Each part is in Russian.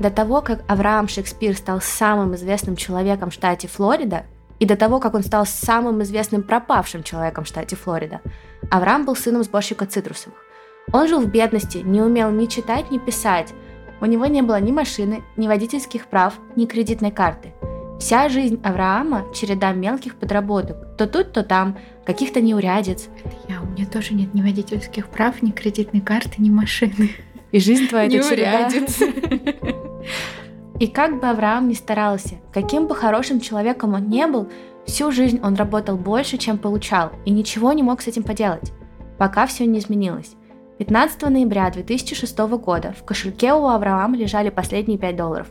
до того, как Авраам Шекспир стал самым известным человеком в штате Флорида, и до того, как он стал самым известным пропавшим человеком в штате Флорида, Авраам был сыном сборщика цитрусовых. Он жил в бедности, не умел ни читать, ни писать. У него не было ни машины, ни водительских прав, ни кредитной карты. Вся жизнь Авраама – череда мелких подработок. То тут, то там, каких-то неурядиц. Это я, у меня тоже нет ни водительских прав, ни кредитной карты, ни машины. И жизнь твоя это череда. И как бы Авраам ни старался, каким бы хорошим человеком он не был, всю жизнь он работал больше, чем получал, и ничего не мог с этим поделать, пока все не изменилось. 15 ноября 2006 года в кошельке у Авраама лежали последние 5 долларов.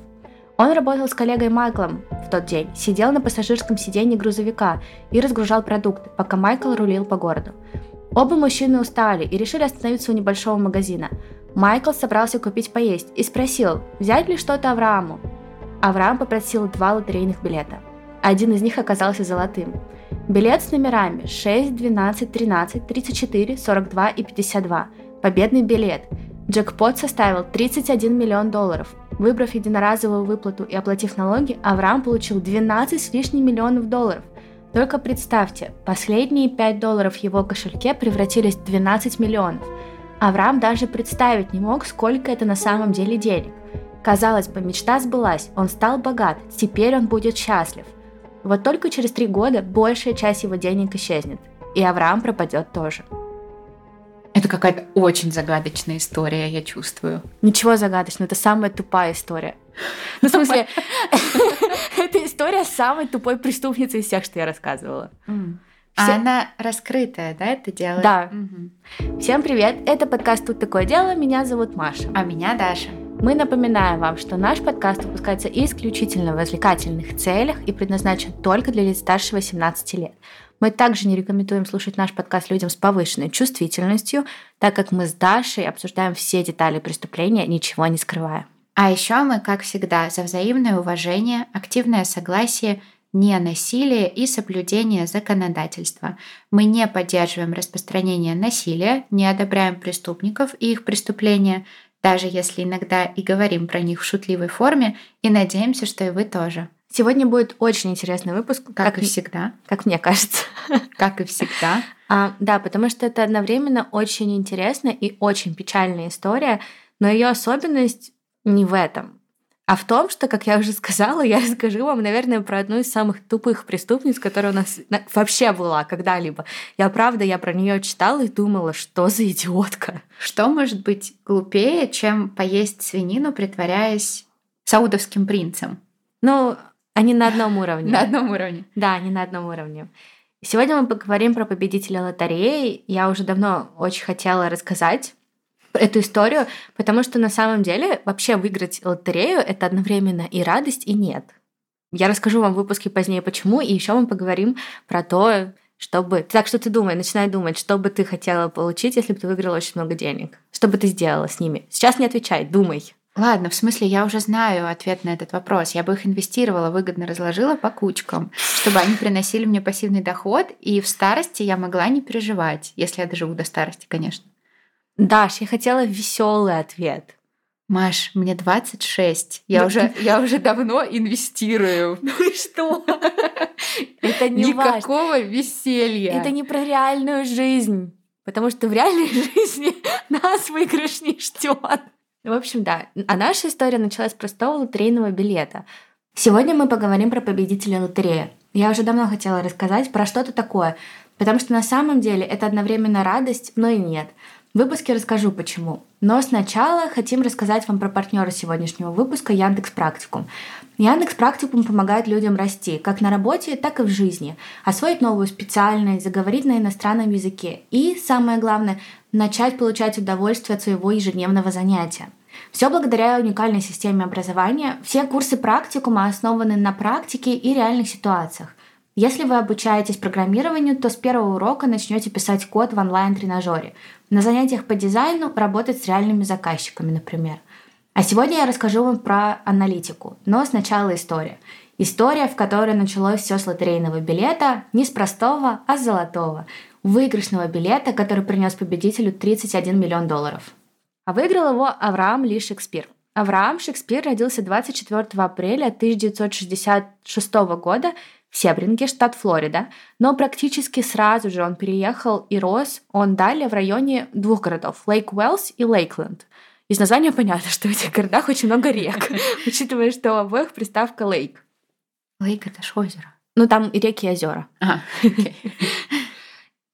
Он работал с коллегой Майклом в тот день, сидел на пассажирском сиденье грузовика и разгружал продукты, пока Майкл рулил по городу. Оба мужчины устали и решили остановиться у небольшого магазина. Майкл собрался купить поесть и спросил, взять ли что-то Аврааму. Авраам попросил два лотерейных билета. Один из них оказался золотым. Билет с номерами 6, 12, 13, 34, 42 и 52. Победный билет. Джекпот составил 31 миллион долларов. Выбрав единоразовую выплату и оплатив налоги, Авраам получил 12 с лишним миллионов долларов. Только представьте, последние 5 долларов в его кошельке превратились в 12 миллионов – Авраам даже представить не мог, сколько это на самом деле денег. Казалось бы, мечта сбылась, он стал богат, теперь он будет счастлив. Вот только через три года большая часть его денег исчезнет, и Авраам пропадет тоже. Это какая-то очень загадочная история, я чувствую. Ничего загадочного, это самая тупая история. Ну, в смысле, это история самой тупой преступницы из всех, что я рассказывала. Все... А она раскрытая, да, это делает? Да. Угу. Всем привет, это подкаст «Тут такое дело», меня зовут Маша. А меня Даша. Мы напоминаем вам, что наш подкаст выпускается исключительно в развлекательных целях и предназначен только для лиц старше 18 лет. Мы также не рекомендуем слушать наш подкаст людям с повышенной чувствительностью, так как мы с Дашей обсуждаем все детали преступления, ничего не скрывая. А еще мы, как всегда, за взаимное уважение, активное согласие не насилие и соблюдение законодательства. Мы не поддерживаем распространение насилия, не одобряем преступников и их преступления, даже если иногда и говорим про них в шутливой форме, и надеемся, что и вы тоже. Сегодня будет очень интересный выпуск, как, как и всегда, как мне кажется, как и всегда. А, да, потому что это одновременно очень интересная и очень печальная история, но ее особенность не в этом а в том, что, как я уже сказала, я расскажу вам, наверное, про одну из самых тупых преступниц, которая у нас вообще была когда-либо. Я правда, я про нее читала и думала, что за идиотка. Что может быть глупее, чем поесть свинину, притворяясь саудовским принцем? Ну, они на одном уровне. На одном уровне. Да, они на одном уровне. Сегодня мы поговорим про победителя лотереи. Я уже давно очень хотела рассказать эту историю, потому что на самом деле вообще выиграть лотерею это одновременно и радость, и нет. Я расскажу вам в выпуске позднее почему, и еще мы поговорим про то, чтобы... Так что ты думай, начинай думать, что бы ты хотела получить, если бы ты выиграла очень много денег. Что бы ты сделала с ними? Сейчас не отвечай, думай. Ладно, в смысле, я уже знаю ответ на этот вопрос. Я бы их инвестировала, выгодно разложила по кучкам, чтобы они приносили мне пассивный доход, и в старости я могла не переживать, если я доживу до старости, конечно. Даш, я хотела веселый ответ. Маш, мне 26. Я, уже, я уже давно инвестирую. Ну и что? Это не Никакого веселья. Это не про реальную жизнь. Потому что в реальной жизни нас выигрыш не ждет. В общем, да. А наша история началась с простого лотерейного билета. Сегодня мы поговорим про победителя лотереи. Я уже давно хотела рассказать про что-то такое, потому что на самом деле это одновременно радость, но и нет — в выпуске расскажу почему. Но сначала хотим рассказать вам про партнера сегодняшнего выпуска Яндекс Практикум. Яндекс Практикум помогает людям расти, как на работе, так и в жизни, освоить новую специальность, заговорить на иностранном языке и, самое главное, начать получать удовольствие от своего ежедневного занятия. Все благодаря уникальной системе образования. Все курсы практикума основаны на практике и реальных ситуациях. Если вы обучаетесь программированию, то с первого урока начнете писать код в онлайн-тренажере. На занятиях по дизайну работать с реальными заказчиками, например. А сегодня я расскажу вам про аналитику, но сначала история. История, в которой началось все с лотерейного билета, не с простого, а с золотого. Выигрышного билета, который принес победителю 31 миллион долларов. А выиграл его Авраам Ли Шекспир. Авраам Шекспир родился 24 апреля 1966 года в Себринге, штат Флорида, но практически сразу же он переехал и рос он далее в районе двух городов – Лейк Уэллс и Лейкленд. Из названия понятно, что в этих городах очень много рек, учитывая, что у обоих приставка «лейк». Лейк — это ж озеро. Ну, там и реки и озера. А,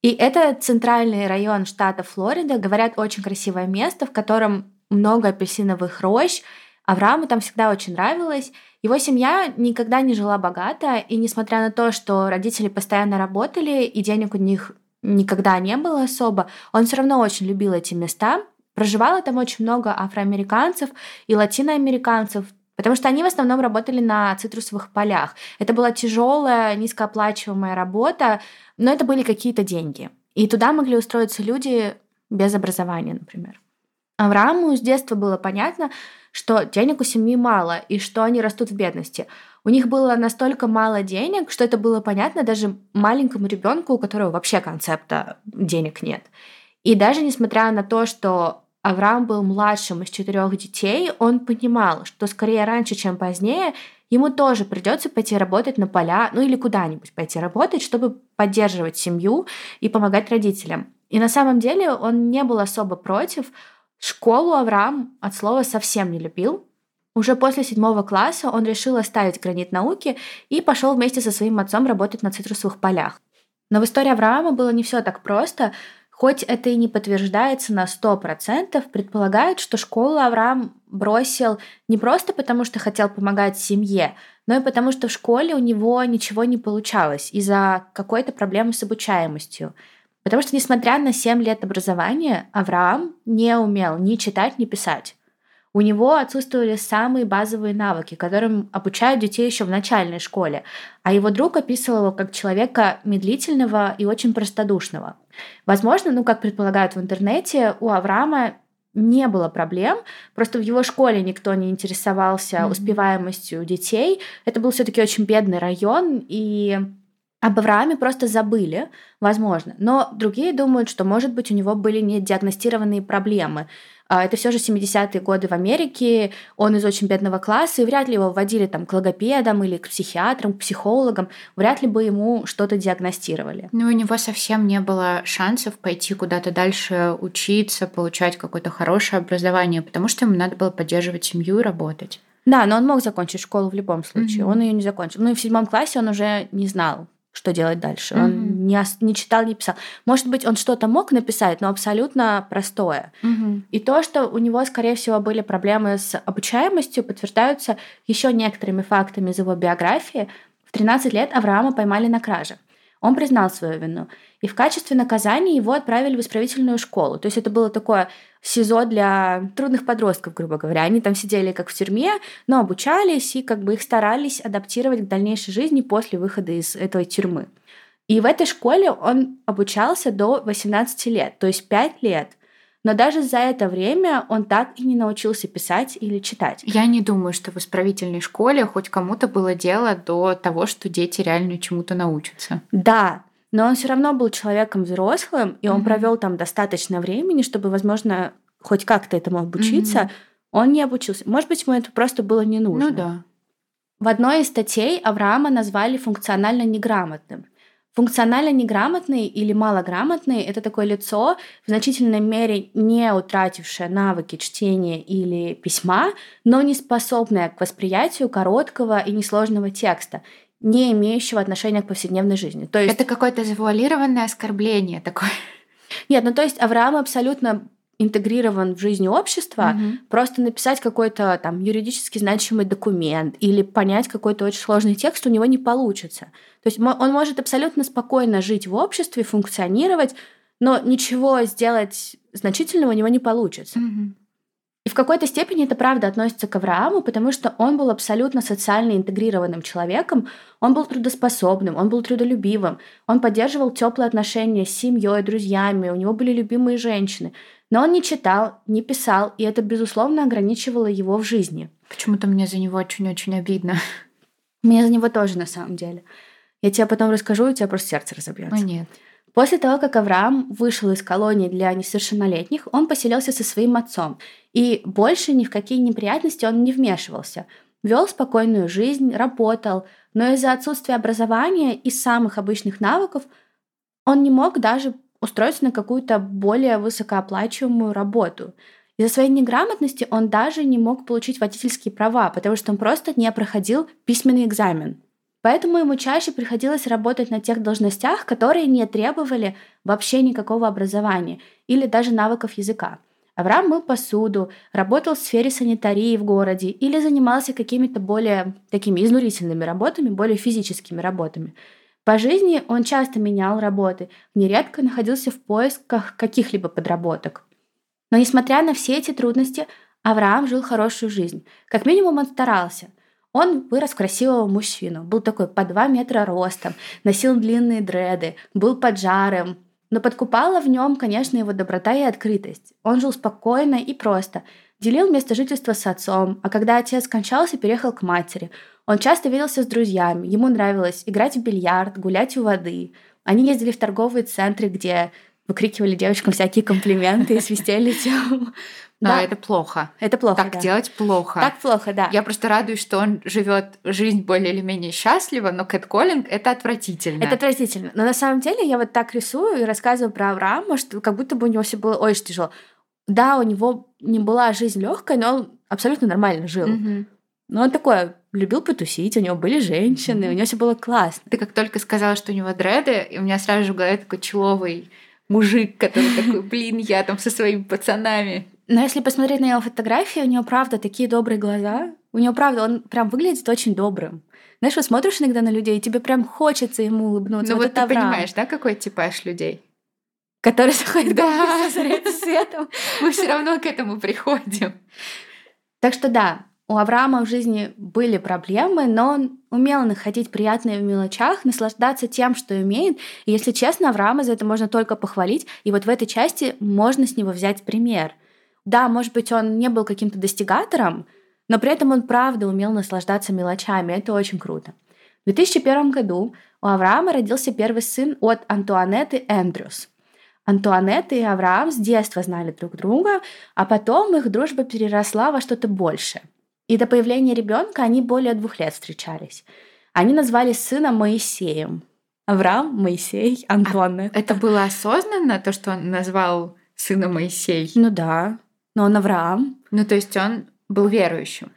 И это центральный район штата Флорида. Говорят, очень красивое место, в котором много апельсиновых рощ. Аврааму там всегда очень нравилось. Его семья никогда не жила богато, и несмотря на то, что родители постоянно работали, и денег у них никогда не было особо, он все равно очень любил эти места. Проживало там очень много афроамериканцев и латиноамериканцев, потому что они в основном работали на цитрусовых полях. Это была тяжелая, низкооплачиваемая работа, но это были какие-то деньги. И туда могли устроиться люди без образования, например. Аврааму с детства было понятно, что денег у семьи мало и что они растут в бедности. У них было настолько мало денег, что это было понятно даже маленькому ребенку, у которого вообще концепта денег нет. И даже несмотря на то, что Авраам был младшим из четырех детей, он понимал, что скорее раньше, чем позднее, ему тоже придется пойти работать на поля, ну или куда-нибудь пойти работать, чтобы поддерживать семью и помогать родителям. И на самом деле он не был особо против. Школу Авраам от слова совсем не любил. Уже после седьмого класса он решил оставить гранит науки и пошел вместе со своим отцом работать на цитрусовых полях. Но в истории Авраама было не все так просто. Хоть это и не подтверждается на 100%, предполагают, что школу Авраам бросил не просто потому, что хотел помогать семье, но и потому, что в школе у него ничего не получалось из-за какой-то проблемы с обучаемостью. Потому что, несмотря на 7 лет образования, Авраам не умел ни читать, ни писать. У него отсутствовали самые базовые навыки, которым обучают детей еще в начальной школе, а его друг описывал его как человека медлительного и очень простодушного. Возможно, ну, как предполагают в интернете, у Авраама не было проблем, просто в его школе никто не интересовался mm-hmm. успеваемостью детей. Это был все-таки очень бедный район, и об Аврааме просто забыли, возможно. Но другие думают, что, может быть, у него были недиагностированные проблемы. А, это все же 70-е годы в Америке, он из очень бедного класса, и вряд ли его вводили там к логопедам или к психиатрам, к психологам, вряд ли бы ему что-то диагностировали. Ну, у него совсем не было шансов пойти куда-то дальше учиться, получать какое-то хорошее образование, потому что ему надо было поддерживать семью и работать. Да, но он мог закончить школу в любом случае. Mm-hmm. Он ее не закончил. Ну и в седьмом классе он уже не знал, что делать дальше. Mm-hmm. Он не, не читал, не писал. Может быть, он что-то мог написать, но абсолютно простое. Mm-hmm. И то, что у него, скорее всего, были проблемы с обучаемостью, подтверждаются еще некоторыми фактами из его биографии. В 13 лет Авраама поймали на краже. Он признал свою вину. И в качестве наказания его отправили в исправительную школу. То есть это было такое СИЗО для трудных подростков, грубо говоря. Они там сидели как в тюрьме, но обучались и как бы их старались адаптировать к дальнейшей жизни после выхода из этой тюрьмы. И в этой школе он обучался до 18 лет, то есть 5 лет. Но даже за это время он так и не научился писать или читать. Я не думаю, что в исправительной школе хоть кому-то было дело до того, что дети реально чему-то научатся. Да, но он все равно был человеком взрослым, и он mm-hmm. провел там достаточно времени, чтобы, возможно, хоть как-то этому обучиться. Mm-hmm. Он не обучился. Может быть, ему это просто было не нужно. Ну да. В одной из статей Авраама назвали функционально неграмотным. Функционально неграмотный или малограмотный – это такое лицо, в значительной мере не утратившее навыки чтения или письма, но не способное к восприятию короткого и несложного текста не имеющего отношения к повседневной жизни. То есть... Это какое-то завуалированное оскорбление такое. Нет, ну то есть Авраам абсолютно интегрирован в жизнь общества, угу. просто написать какой-то там юридически значимый документ или понять какой-то очень сложный текст у него не получится. То есть он может абсолютно спокойно жить в обществе, функционировать, но ничего сделать значительного у него не получится. Угу. И в какой-то степени это правда относится к Аврааму, потому что он был абсолютно социально интегрированным человеком, он был трудоспособным, он был трудолюбивым, он поддерживал теплые отношения с семьей, друзьями, у него были любимые женщины. Но он не читал, не писал, и это, безусловно, ограничивало его в жизни. Почему-то мне за него очень-очень обидно. Мне за него тоже, на самом деле. Я тебе потом расскажу, и у тебя просто сердце разобьется. О, нет. После того, как Авраам вышел из колонии для несовершеннолетних, он поселился со своим отцом, и больше ни в какие неприятности он не вмешивался. Вел спокойную жизнь, работал, но из-за отсутствия образования и самых обычных навыков он не мог даже устроиться на какую-то более высокооплачиваемую работу. Из-за своей неграмотности он даже не мог получить водительские права, потому что он просто не проходил письменный экзамен. Поэтому ему чаще приходилось работать на тех должностях, которые не требовали вообще никакого образования или даже навыков языка. Авраам мыл посуду, работал в сфере санитарии в городе или занимался какими-то более такими изнурительными работами, более физическими работами. По жизни он часто менял работы, нередко находился в поисках каких-либо подработок. Но несмотря на все эти трудности, Авраам жил хорошую жизнь. Как минимум он старался. Он вырос в красивого мужчину, был такой по 2 метра ростом, носил длинные дреды, был поджарым, но подкупала в нем, конечно, его доброта и открытость. Он жил спокойно и просто, делил место жительства с отцом, а когда отец скончался, переехал к матери. Он часто виделся с друзьями, ему нравилось играть в бильярд, гулять у воды. Они ездили в торговые центры, где выкрикивали девочкам всякие комплименты и свистели тем. Но да. это плохо. Это плохо. Так да. делать плохо. Так плохо, да. Я просто радуюсь, что он живет жизнь более или менее счастливо, но кэтколлинг это отвратительно. Это отвратительно. Но на самом деле я вот так рисую и рассказываю про Авраама, что как будто бы у него все было очень тяжело. Да, у него не была жизнь легкая, но он абсолютно нормально жил. Угу. Но он такой любил потусить, у него были женщины, mm у него все было классно. Ты как только сказала, что у него дреды, и у меня сразу же в голове такой человый мужик, который такой, блин, я там со своими пацанами. Но если посмотреть на его фотографии, у него правда такие добрые глаза. У него правда, он прям выглядит очень добрым. Знаешь, вот смотришь иногда на людей, и тебе прям хочется ему улыбнуться. Ну вот, вот ты Авраам, понимаешь, да, какой типаж людей? Который заходит Да. светом. Мы все равно к этому приходим. Так что да, у Авраама в жизни были проблемы, но он умел находить приятное в мелочах, наслаждаться тем, что умеет. И если честно, Авраама за это можно только похвалить. И вот в этой части можно с него взять пример. Да, может быть, он не был каким-то достигатором, но при этом он правда умел наслаждаться мелочами. Это очень круто. В 2001 году у Авраама родился первый сын от Антуанетты Эндрюс. Антуанетта и Авраам с детства знали друг друга, а потом их дружба переросла во что-то большее – и до появления ребенка они более двух лет встречались. Они назвали сына Моисеем. Авраам, Моисей, Антуанна. А это было осознанно, то, что он назвал сына Моисей? Ну да, но он Авраам. Ну то есть он был верующим?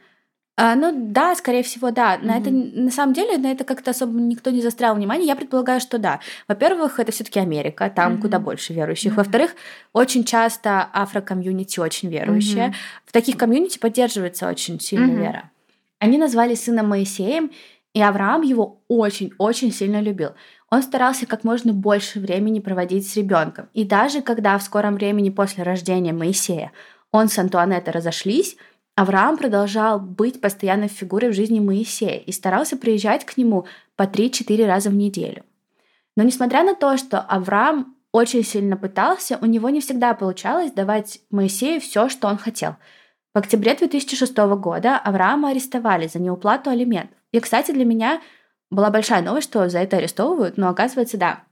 А, ну да, скорее всего, да. На mm-hmm. это на самом деле на это как-то особо никто не застрял внимание. Я предполагаю, что да. Во-первых, это все-таки Америка, там mm-hmm. куда больше верующих. Mm-hmm. Во-вторых, очень часто афрокомьюнити очень верующие. Mm-hmm. В таких комьюнити поддерживается очень сильная mm-hmm. вера. Они назвали сына Моисеем, и Авраам его очень-очень сильно любил. Он старался как можно больше времени проводить с ребенком. И даже когда в скором времени после рождения Моисея он с Антуанеттой разошлись, Авраам продолжал быть постоянной фигурой в жизни Моисея и старался приезжать к нему по 3-4 раза в неделю. Но несмотря на то, что Авраам очень сильно пытался, у него не всегда получалось давать Моисею все, что он хотел. В октябре 2006 года Авраама арестовали за неуплату алиментов. И, кстати, для меня была большая новость, что за это арестовывают, но оказывается, да.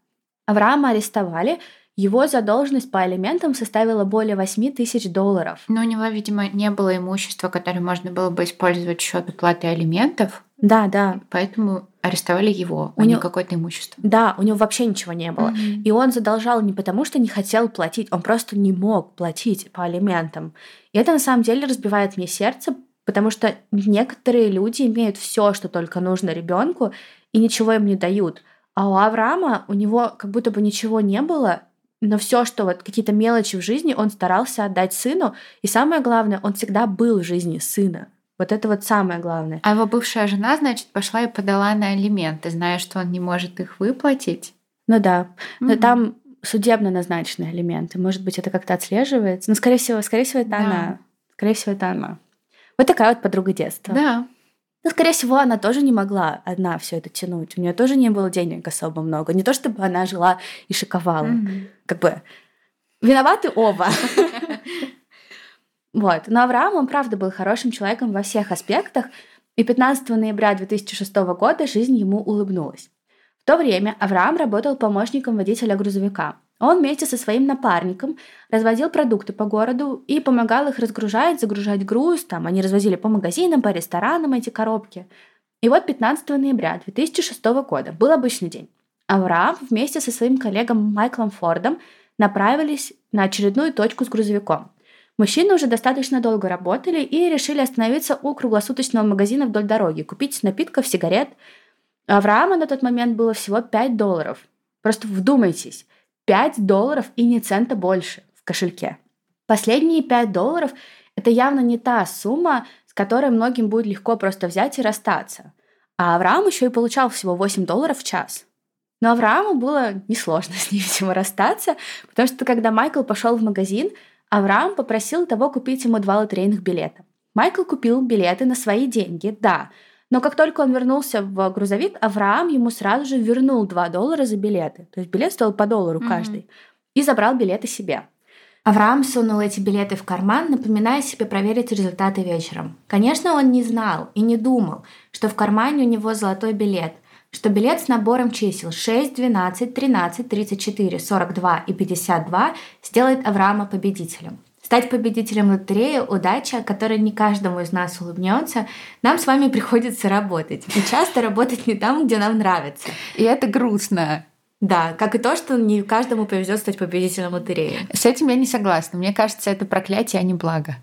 Авраама арестовали, его задолженность по алиментам составила более 8 тысяч долларов. Но у него, видимо, не было имущества, которое можно было бы использовать в счет уплаты алиментов. Да, да. Поэтому арестовали его, у а него... не какое-то имущество. Да, у него вообще ничего не было. Мгм. И он задолжал не потому, что не хотел платить, он просто не мог платить по алиментам. И это на самом деле разбивает мне сердце, потому что некоторые люди имеют все, что только нужно ребенку, и ничего им не дают. А у Авраама у него как будто бы ничего не было, но все, что вот какие-то мелочи в жизни, он старался отдать сыну. И самое главное, он всегда был в жизни сына. Вот это вот самое главное. А его бывшая жена, значит, пошла и подала на алименты, зная, что он не может их выплатить. Ну да, но там судебно назначенные элементы. Может быть, это как-то отслеживается. Но, скорее всего, скорее всего, это Да. она. Скорее всего, это она. Вот такая вот подруга детства. Да. Ну, скорее всего, она тоже не могла одна все это тянуть. У нее тоже не было денег особо много. Не то, чтобы она жила и шиковала. Мгм. Как бы виноваты оба. Вот. Но Авраам, он правда был хорошим человеком во всех аспектах, и 15 ноября 2006 года жизнь ему улыбнулась. В то время Авраам работал помощником водителя грузовика. Он вместе со своим напарником развозил продукты по городу и помогал их разгружать, загружать груз. Там они развозили по магазинам, по ресторанам эти коробки. И вот 15 ноября 2006 года был обычный день. Авраам вместе со своим коллегом Майклом Фордом направились на очередную точку с грузовиком. Мужчины уже достаточно долго работали и решили остановиться у круглосуточного магазина вдоль дороги, купить напитков, сигарет. Авраама на тот момент было всего 5 долларов. Просто вдумайтесь, 5 долларов и ни цента больше в кошельке. Последние 5 долларов – это явно не та сумма, с которой многим будет легко просто взять и расстаться. А Авраам еще и получал всего 8 долларов в час. Но Аврааму было несложно с ней, видимо, расстаться, потому что когда Майкл пошел в магазин, Авраам попросил того купить ему два лотерейных билета. Майкл купил билеты на свои деньги, да, но как только он вернулся в грузовик, Авраам ему сразу же вернул 2 доллара за билеты. То есть билет стоил по доллару mm-hmm. каждый. И забрал билеты себе. Авраам сунул эти билеты в карман, напоминая себе проверить результаты вечером. Конечно, он не знал и не думал, что в кармане у него золотой билет, что билет с набором чисел 6, 12, 13, 34, 42 и 52 сделает Авраама победителем. Стать победителем лотереи – удача, которая не каждому из нас улыбнется. Нам с вами приходится работать. И часто работать не там, где нам нравится. И это грустно. Да, как и то, что не каждому повезет стать победителем лотереи. С этим я не согласна. Мне кажется, это проклятие, а не благо.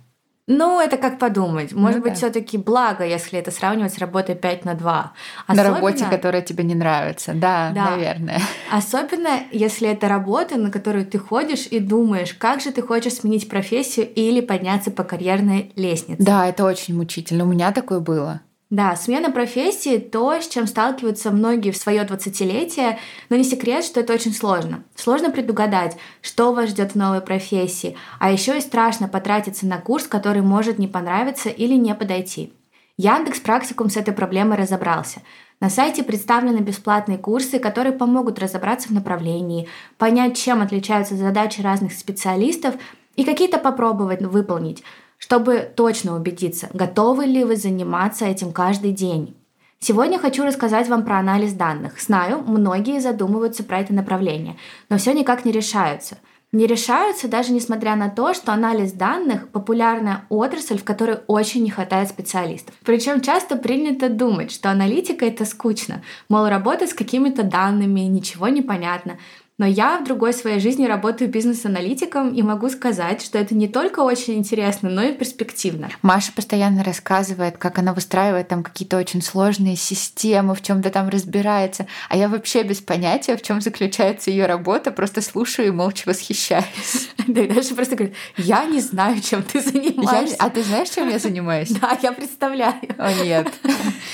Ну, это как подумать. Может ну, быть, да. все-таки благо, если это сравнивать с работой 5 на 2. Особенно... На работе, которая тебе не нравится. Да, да, наверное. Особенно, если это работа, на которую ты ходишь и думаешь, как же ты хочешь сменить профессию или подняться по карьерной лестнице. Да, это очень мучительно. У меня такое было. Да, смена профессии — то, с чем сталкиваются многие в свое двадцатилетие, но не секрет, что это очень сложно. Сложно предугадать, что вас ждет в новой профессии, а еще и страшно потратиться на курс, который может не понравиться или не подойти. Яндекс Практикум с этой проблемой разобрался. На сайте представлены бесплатные курсы, которые помогут разобраться в направлении, понять, чем отличаются задачи разных специалистов и какие-то попробовать выполнить — чтобы точно убедиться, готовы ли вы заниматься этим каждый день. Сегодня хочу рассказать вам про анализ данных. Знаю, многие задумываются про это направление, но все никак не решаются. Не решаются даже несмотря на то, что анализ данных – популярная отрасль, в которой очень не хватает специалистов. Причем часто принято думать, что аналитика – это скучно, мол, работать с какими-то данными, ничего не понятно. Но я в другой своей жизни работаю бизнес-аналитиком и могу сказать, что это не только очень интересно, но и перспективно. Маша постоянно рассказывает, как она выстраивает там какие-то очень сложные системы, в чем-то там разбирается. А я вообще без понятия, в чем заключается ее работа, просто слушаю и молча восхищаюсь. Да, и дальше просто говорит, я не знаю, чем ты занимаешься. А ты знаешь, чем я занимаюсь? Да, я представляю. О, нет.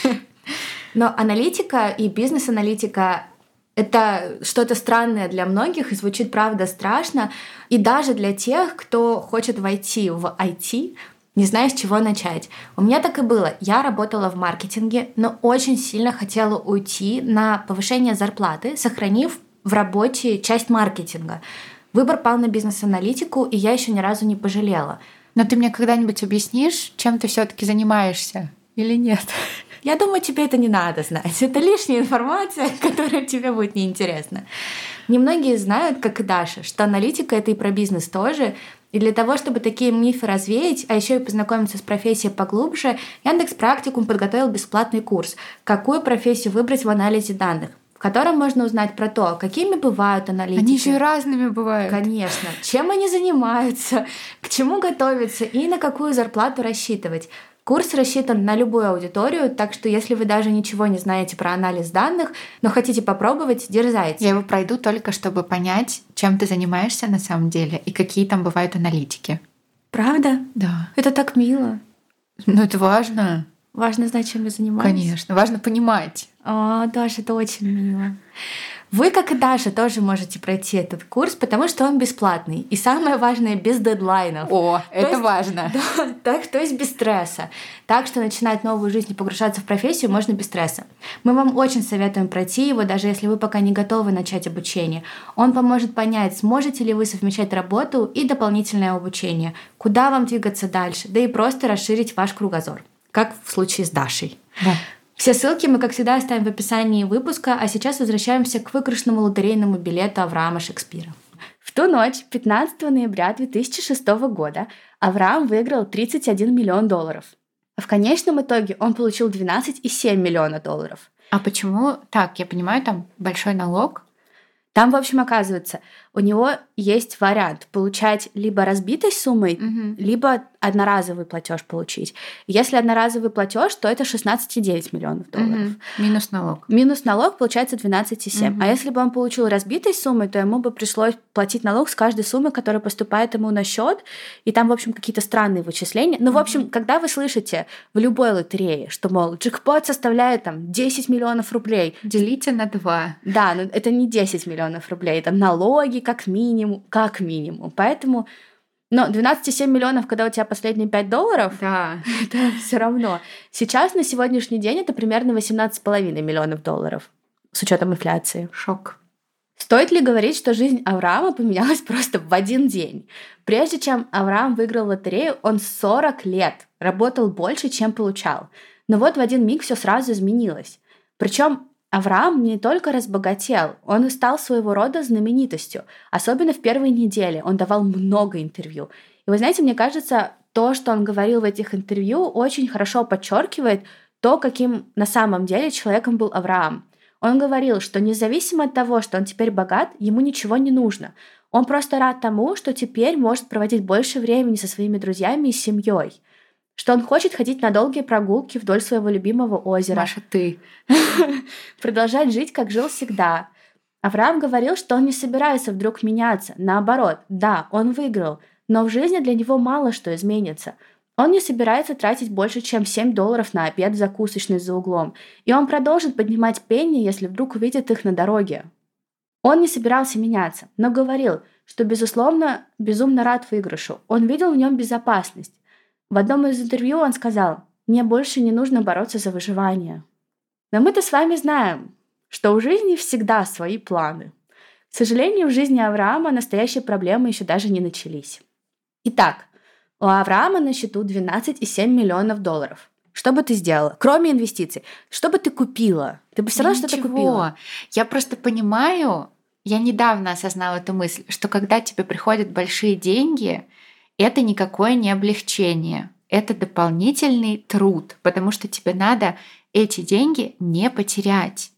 Но аналитика и бизнес-аналитика это что-то странное для многих и звучит, правда, страшно. И даже для тех, кто хочет войти в IT, не знаю, с чего начать. У меня так и было. Я работала в маркетинге, но очень сильно хотела уйти на повышение зарплаты, сохранив в работе часть маркетинга. Выбор пал на бизнес-аналитику, и я еще ни разу не пожалела. Но ты мне когда-нибудь объяснишь, чем ты все-таки занимаешься или нет? Я думаю, тебе это не надо знать. Это лишняя информация, которая тебе будет неинтересна. Немногие знают, как и Даша, что аналитика — это и про бизнес тоже. И для того, чтобы такие мифы развеять, а еще и познакомиться с профессией поглубже, Яндекс Практикум подготовил бесплатный курс «Какую профессию выбрать в анализе данных», в котором можно узнать про то, какими бывают аналитики. Они же разными бывают. Конечно. Чем они занимаются, к чему готовиться и на какую зарплату рассчитывать. Курс рассчитан на любую аудиторию, так что если вы даже ничего не знаете про анализ данных, но хотите попробовать, дерзайте. Я его пройду только, чтобы понять, чем ты занимаешься на самом деле и какие там бывают аналитики. Правда? Да. Это так мило. Ну, это важно. Важно знать, чем я занимаюсь. Конечно, важно понимать. О, Даша, это очень мило. Вы, как и Даша, тоже можете пройти этот курс, потому что он бесплатный. И самое важное, без дедлайнов. О, то это есть, важно. Да, так, то есть без стресса. Так что начинать новую жизнь и погружаться в профессию можно без стресса. Мы вам очень советуем пройти его, даже если вы пока не готовы начать обучение. Он поможет понять, сможете ли вы совмещать работу и дополнительное обучение, куда вам двигаться дальше, да и просто расширить ваш кругозор, как в случае с Дашей. Да. Все ссылки мы, как всегда, оставим в описании выпуска, а сейчас возвращаемся к выигрышному лотерейному билету Авраама Шекспира. В ту ночь, 15 ноября 2006 года, Авраам выиграл 31 миллион долларов. А в конечном итоге он получил 12,7 миллиона долларов. А почему так? Я понимаю, там большой налог, там, в общем, оказывается, у него есть вариант получать либо разбитой суммой, Мгм. либо одноразовый платеж получить. Если одноразовый платеж, то это 16,9 миллионов долларов. Мгм. минус налог. Минус налог получается 12,7. Мгм. А если бы он получил разбитой суммой, то ему бы пришлось платить налог с каждой суммы, которая поступает ему на счет. И там, в общем, какие-то странные вычисления. Ну, в общем, когда вы слышите в любой лотерее, что, мол, джекпот составляет там 10 миллионов рублей, Делите на два. да, но это не 10 миллионов рублей, это налоги как минимум, как минимум. Поэтому, но 12,7 миллионов, когда у тебя последние 5 долларов, Да. это все равно. Сейчас на сегодняшний день это примерно 18,5 миллионов долларов с учетом инфляции. Шок. Стоит ли говорить, что жизнь Авраама поменялась просто в один день? Прежде чем Авраам выиграл лотерею, он 40 лет работал больше, чем получал. Но вот в один миг все сразу изменилось. Причем Авраам не только разбогател, он и стал своего рода знаменитостью. Особенно в первые недели он давал много интервью. И вы знаете, мне кажется, то, что он говорил в этих интервью, очень хорошо подчеркивает то, каким на самом деле человеком был Авраам. Он говорил, что независимо от того, что он теперь богат, ему ничего не нужно. Он просто рад тому, что теперь может проводить больше времени со своими друзьями и семьей. Что он хочет ходить на долгие прогулки вдоль своего любимого озера. Маша, ты. Продолжать жить, как жил всегда. Авраам говорил, что он не собирается вдруг меняться. Наоборот, да, он выиграл, но в жизни для него мало что изменится. Он не собирается тратить больше, чем 7 долларов на обед в закусочной за углом. И он продолжит поднимать пенни, если вдруг увидит их на дороге. Он не собирался меняться, но говорил, что, безусловно, безумно рад выигрышу. Он видел в нем безопасность. В одном из интервью он сказал, «Мне больше не нужно бороться за выживание». Но мы-то с вами знаем, что у жизни всегда свои планы. К сожалению, в жизни Авраама настоящие проблемы еще даже не начались. Итак, у Авраама на счету 12,7 миллионов долларов. Что бы ты сделала, кроме инвестиций? Что бы ты купила? Ты бы все равно что-то купила. Я просто понимаю, я недавно осознала эту мысль, что когда тебе приходят большие деньги, это никакое не облегчение, это дополнительный труд, потому что тебе надо эти деньги не потерять.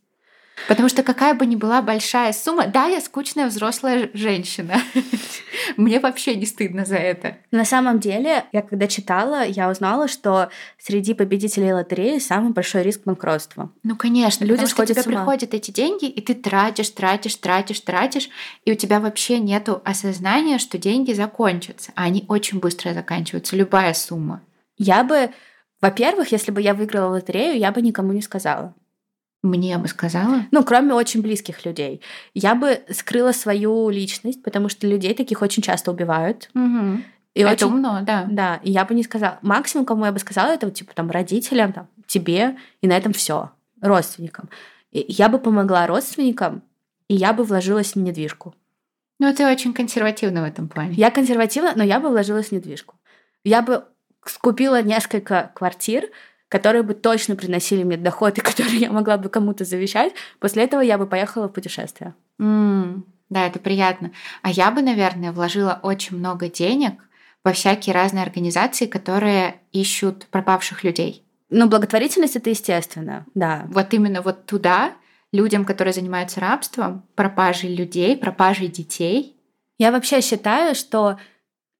Потому что какая бы ни была большая сумма, да, я скучная взрослая женщина. Мне вообще не стыдно за это. На самом деле, я когда читала, я узнала, что среди победителей лотереи самый большой риск банкротства. Ну, конечно, Люди потому что тебе приходят эти деньги, и ты тратишь, тратишь, тратишь, тратишь, и у тебя вообще нету осознания, что деньги закончатся. А они очень быстро заканчиваются, любая сумма. Я бы, во-первых, если бы я выиграла лотерею, я бы никому не сказала. Мне бы сказала. Ну, кроме очень близких людей. Я бы скрыла свою личность, потому что людей таких очень часто убивают. И это очень- умно, да. Да, и я бы не сказала. Максимум, кому я бы сказала, это вот, типа там родителям, там, тебе, и на этом все. Родственникам. И я бы помогла родственникам, и я бы вложилась в недвижку. Ну, ты очень консервативна в этом плане. Я консервативна, но я бы вложилась в недвижку. Я бы скупила несколько квартир, которые бы точно приносили мне доход и которые я могла бы кому-то завещать. После этого я бы поехала в путешествие. М, Да, это приятно. А я бы, наверное, вложила очень много денег во всякие разные организации, которые ищут пропавших людей. Ну, благотворительность это естественно, да. Вот именно вот туда, людям, которые занимаются рабством, пропажей людей, пропажей детей. Я вообще считаю, что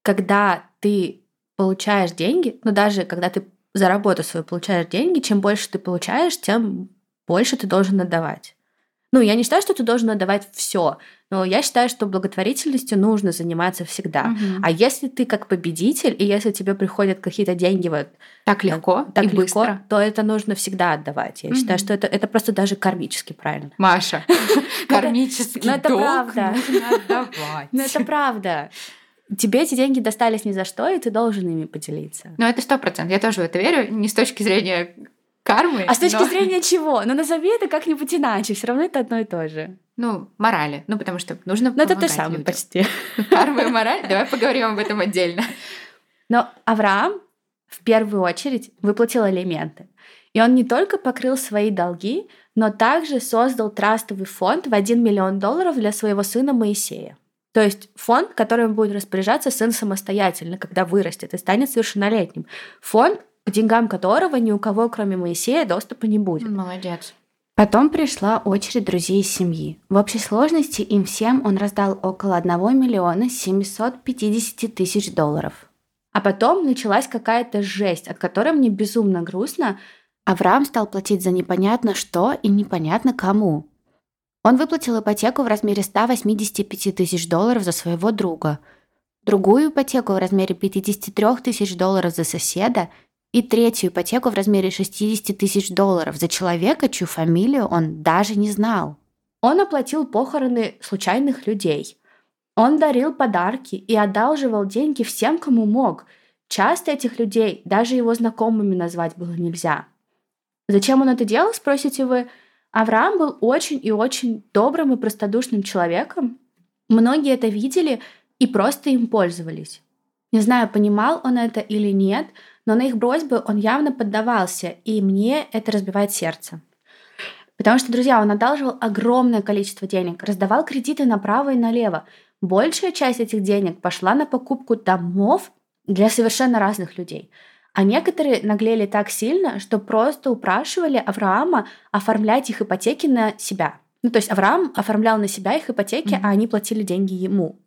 когда ты получаешь деньги, ну даже когда ты за работу свою получаешь деньги, чем больше ты получаешь, тем больше ты должен отдавать. Ну, я не считаю, что ты должен отдавать все, но я считаю, что благотворительностью нужно заниматься всегда. Мгм. А если ты как победитель, и если тебе приходят какие-то деньги вот Так легко так и легко, быстро. то это нужно всегда отдавать. Я Мгм. считаю, что это, это просто даже кармически правильно. Маша, кармический ну это правда. Ну это правда. Тебе эти деньги достались ни за что, и ты должен ими поделиться. Ну, это сто процентов. Я тоже в это верю. Не с точки зрения кармы. А с точки но- зрения чего? Ну назови это как-нибудь иначе, все равно это одно и то же. Ну, морали. Ну, потому что нужно Ну это то же самое людям. почти. Карма и мораль? Давай поговорим об этом отдельно. Но Авраам в первую очередь выплатил алименты. И он не только покрыл свои долги, но также создал трастовый фонд в 1 миллион долларов для своего сына Моисея. То есть фонд, которым будет распоряжаться сын самостоятельно, когда вырастет и станет совершеннолетним. Фонд, к деньгам которого ни у кого, кроме Моисея, доступа не будет. Молодец. Потом пришла очередь друзей из семьи. В общей сложности им всем он раздал около 1 миллиона 750 тысяч долларов. А потом началась какая-то жесть, от которой мне безумно грустно. Авраам стал платить за непонятно что и непонятно кому. Он выплатил ипотеку в размере 185 тысяч долларов за своего друга, другую ипотеку в размере 53 тысяч долларов за соседа и третью ипотеку в размере 60 тысяч долларов за человека, чью фамилию он даже не знал. Он оплатил похороны случайных людей. Он дарил подарки и одалживал деньги всем, кому мог. Часто этих людей даже его знакомыми назвать было нельзя. Зачем он это делал, спросите вы? Авраам был очень и очень добрым и простодушным человеком. Многие это видели и просто им пользовались. Не знаю, понимал он это или нет, но на их просьбы он явно поддавался, и мне это разбивает сердце. Потому что, друзья, он одалживал огромное количество денег, раздавал кредиты направо и налево. Большая часть этих денег пошла на покупку домов для совершенно разных людей – а некоторые наглели так сильно, что просто упрашивали Авраама оформлять их ипотеки на себя. Ну, то есть Авраам оформлял на себя их ипотеки, mm-hmm. а они платили деньги ему.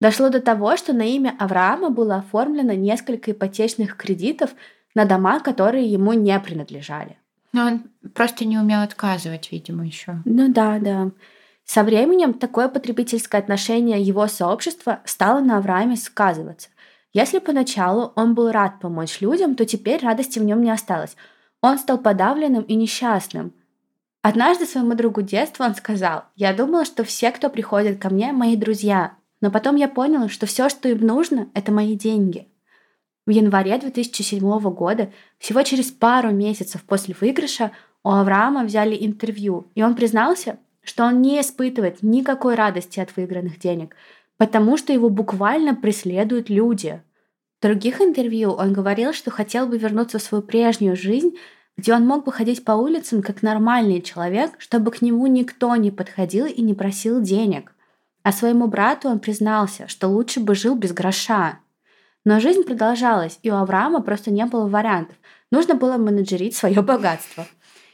Дошло до того, что на имя Авраама было оформлено несколько ипотечных кредитов на дома, которые ему не принадлежали. Но он просто не умел отказывать, видимо, еще. Ну да, да. Со временем такое потребительское отношение его сообщества стало на Аврааме сказываться. Если поначалу он был рад помочь людям, то теперь радости в нем не осталось. Он стал подавленным и несчастным. Однажды своему другу детства он сказал, «Я думал, что все, кто приходит ко мне, мои друзья, но потом я понял, что все, что им нужно, это мои деньги». В январе 2007 года, всего через пару месяцев после выигрыша, у Авраама взяли интервью, и он признался, что он не испытывает никакой радости от выигранных денег – потому что его буквально преследуют люди. В других интервью он говорил, что хотел бы вернуться в свою прежнюю жизнь, где он мог бы ходить по улицам как нормальный человек, чтобы к нему никто не подходил и не просил денег. А своему брату он признался, что лучше бы жил без гроша. Но жизнь продолжалась, и у Авраама просто не было вариантов. Нужно было менеджерить свое богатство.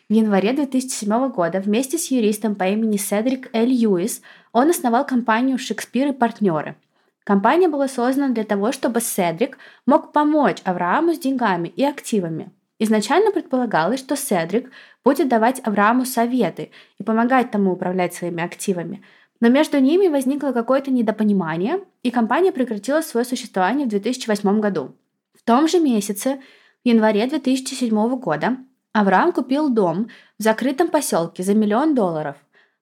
В январе 2007 года вместе с юристом по имени Седрик Эль Льюис он основал компанию «Шекспир и партнеры». Компания была создана для того, чтобы Седрик мог помочь Аврааму с деньгами и активами. Изначально предполагалось, что Седрик будет давать Аврааму советы и помогать тому управлять своими активами. Но между ними возникло какое-то недопонимание, и компания прекратила свое существование в 2008 году. В том же месяце, в январе 2007 года, Авраам купил дом в закрытом поселке за миллион долларов.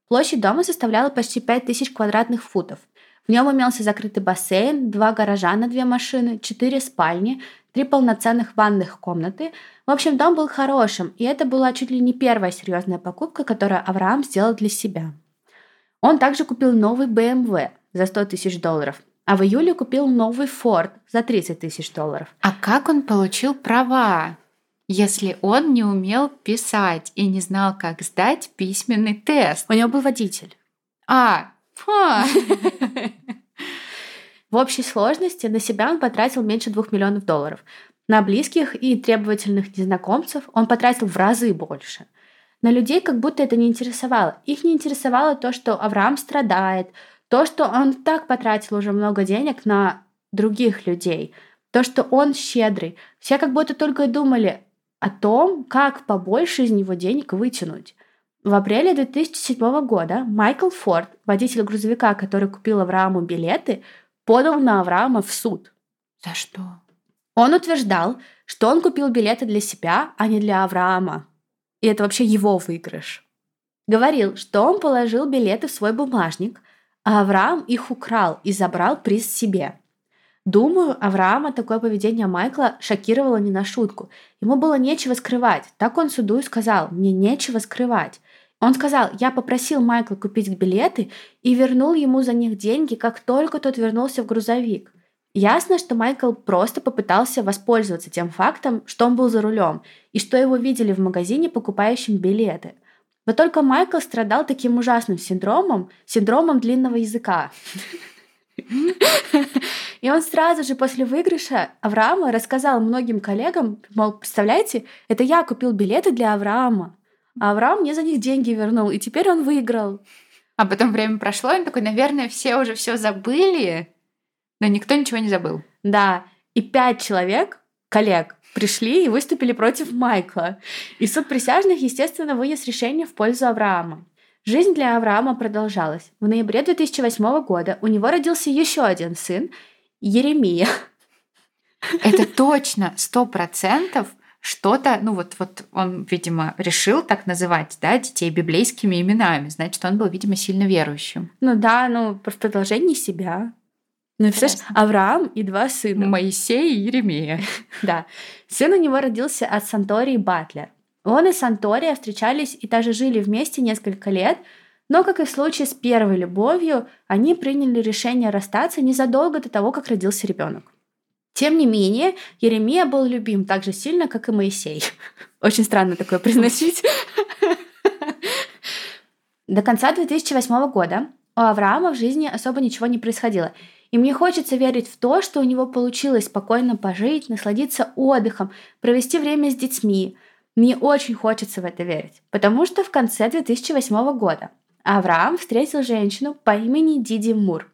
Площадь дома составляла почти 5000 квадратных футов. В нем имелся закрытый бассейн, два гаража на две машины, четыре спальни, три полноценных ванных комнаты. В общем, дом был хорошим, и это была чуть ли не первая серьезная покупка, которую Авраам сделал для себя. Он также купил новый BMW за 100 тысяч долларов, а в июле купил новый Ford за 30 тысяч долларов. А как он получил права? Если он не умел писать и не знал, как сдать письменный тест. У него был водитель. А. В общей сложности на себя он потратил меньше двух миллионов долларов. На близких и требовательных незнакомцев он потратил в разы больше. На людей как будто это не интересовало. Их не интересовало то, что Авраам страдает, то, что он так потратил уже много денег на других людей, то, что он щедрый. Все как будто только и думали, о том, как побольше из него денег вытянуть. В апреле 2007 года Майкл Форд, водитель грузовика, который купил Аврааму билеты, подал на Авраама в суд. За что? Он утверждал, что он купил билеты для себя, а не для Авраама. И это вообще его выигрыш. Говорил, что он положил билеты в свой бумажник, а Авраам их украл и забрал приз себе. Думаю, Авраама такое поведение Майкла шокировало не на шутку. Ему было нечего скрывать. Так он суду и сказал, мне нечего скрывать. Он сказал, я попросил Майкла купить билеты и вернул ему за них деньги, как только тот вернулся в грузовик. Ясно, что Майкл просто попытался воспользоваться тем фактом, что он был за рулем, и что его видели в магазине, покупающим билеты. Вот только Майкл страдал таким ужасным синдромом, синдромом длинного языка. И он сразу же после выигрыша Авраама рассказал многим коллегам, мол, представляете, это я купил билеты для Авраама, а Авраам мне за них деньги вернул, и теперь он выиграл. А потом время прошло, и он такой, наверное, все уже все забыли, но никто ничего не забыл. Да, и пять человек, коллег, пришли и выступили против Майкла. И суд присяжных, естественно, вынес решение в пользу Авраама. Жизнь для Авраама продолжалась. В ноябре 2008 года у него родился еще один сын, Еремия. Это точно, сто процентов что-то, ну вот, вот он, видимо, решил так называть, да, детей библейскими именами, значит, он был, видимо, сильно верующим. Ну да, ну, в продолжении себя. Ну, представляешь, Авраам и два сына. Моисей и Еремия. да. Сын у него родился от Сантории Батлер. Он и Сантория встречались и даже жили вместе несколько лет, но, как и в случае с первой любовью, они приняли решение расстаться незадолго до того, как родился ребенок. Тем не менее, Еремия был любим так же сильно, как и Моисей. Очень странно такое произносить. До конца 2008 года у Авраама в жизни особо ничего не происходило. И мне хочется верить в то, что у него получилось спокойно пожить, насладиться отдыхом, провести время с детьми, мне очень хочется в это верить, потому что в конце 2008 года Авраам встретил женщину по имени Диди Мур.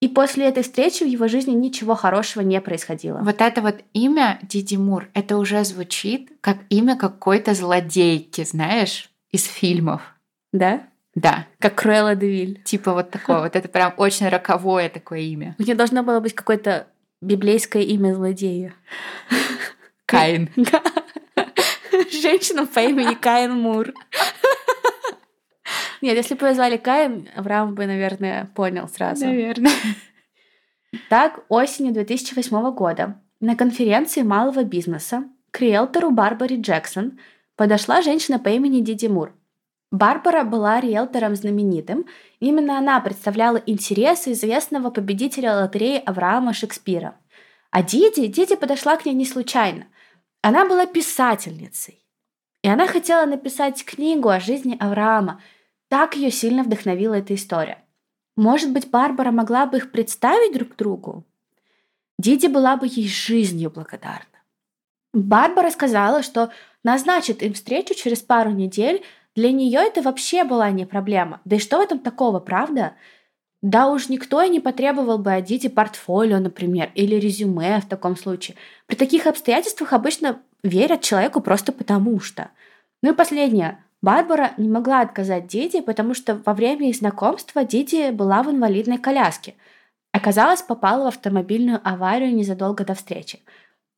И после этой встречи в его жизни ничего хорошего не происходило. Вот это вот имя Диди Мур, это уже звучит как имя какой-то злодейки, знаешь, из фильмов. Да? Да. Как Круэлла Девиль. Типа вот такое. Вот это прям очень роковое такое имя. У нее должно было быть какое-то библейское имя злодея. Каин. женщину по имени Каин Мур. Нет, если бы ее звали Каин, Авраам бы, наверное, понял сразу. Наверное. Так, осенью 2008 года на конференции малого бизнеса к риэлтору Барбаре Джексон подошла женщина по имени Диди Мур. Барбара была риэлтором знаменитым. Именно она представляла интересы известного победителя лотереи Авраама Шекспира. А Диди, Диди подошла к ней не случайно. Она была писательницей. И она хотела написать книгу о жизни Авраама. Так ее сильно вдохновила эта история. Может быть, Барбара могла бы их представить друг другу? Диди была бы ей жизнью благодарна. Барбара сказала, что назначит им встречу через пару недель. Для нее это вообще была не проблема. Да и что в этом такого, правда? Да уж никто и не потребовал бы одеть портфолио, например, или резюме в таком случае. При таких обстоятельствах обычно верят человеку просто потому что. Ну и последнее. Барбара не могла отказать Диди, потому что во время их знакомства Диди была в инвалидной коляске. Оказалось, попала в автомобильную аварию незадолго до встречи.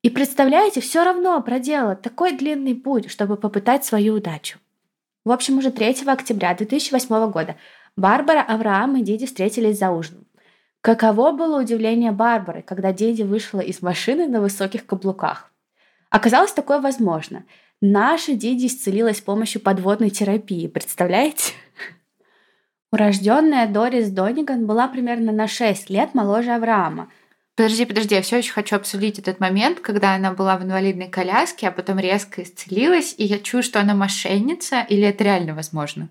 И представляете, все равно проделала такой длинный путь, чтобы попытать свою удачу. В общем, уже 3 октября 2008 года Барбара, Авраам и Диди встретились за ужином. Каково было удивление Барбары, когда Диди вышла из машины на высоких каблуках. Оказалось, такое возможно. Наша Диди исцелилась с помощью подводной терапии, представляете? Урожденная Дорис Дониган была примерно на 6 лет моложе Авраама. Подожди, подожди, я все еще хочу обсудить этот момент, когда она была в инвалидной коляске, а потом резко исцелилась, и я чую, что она мошенница, или это реально возможно?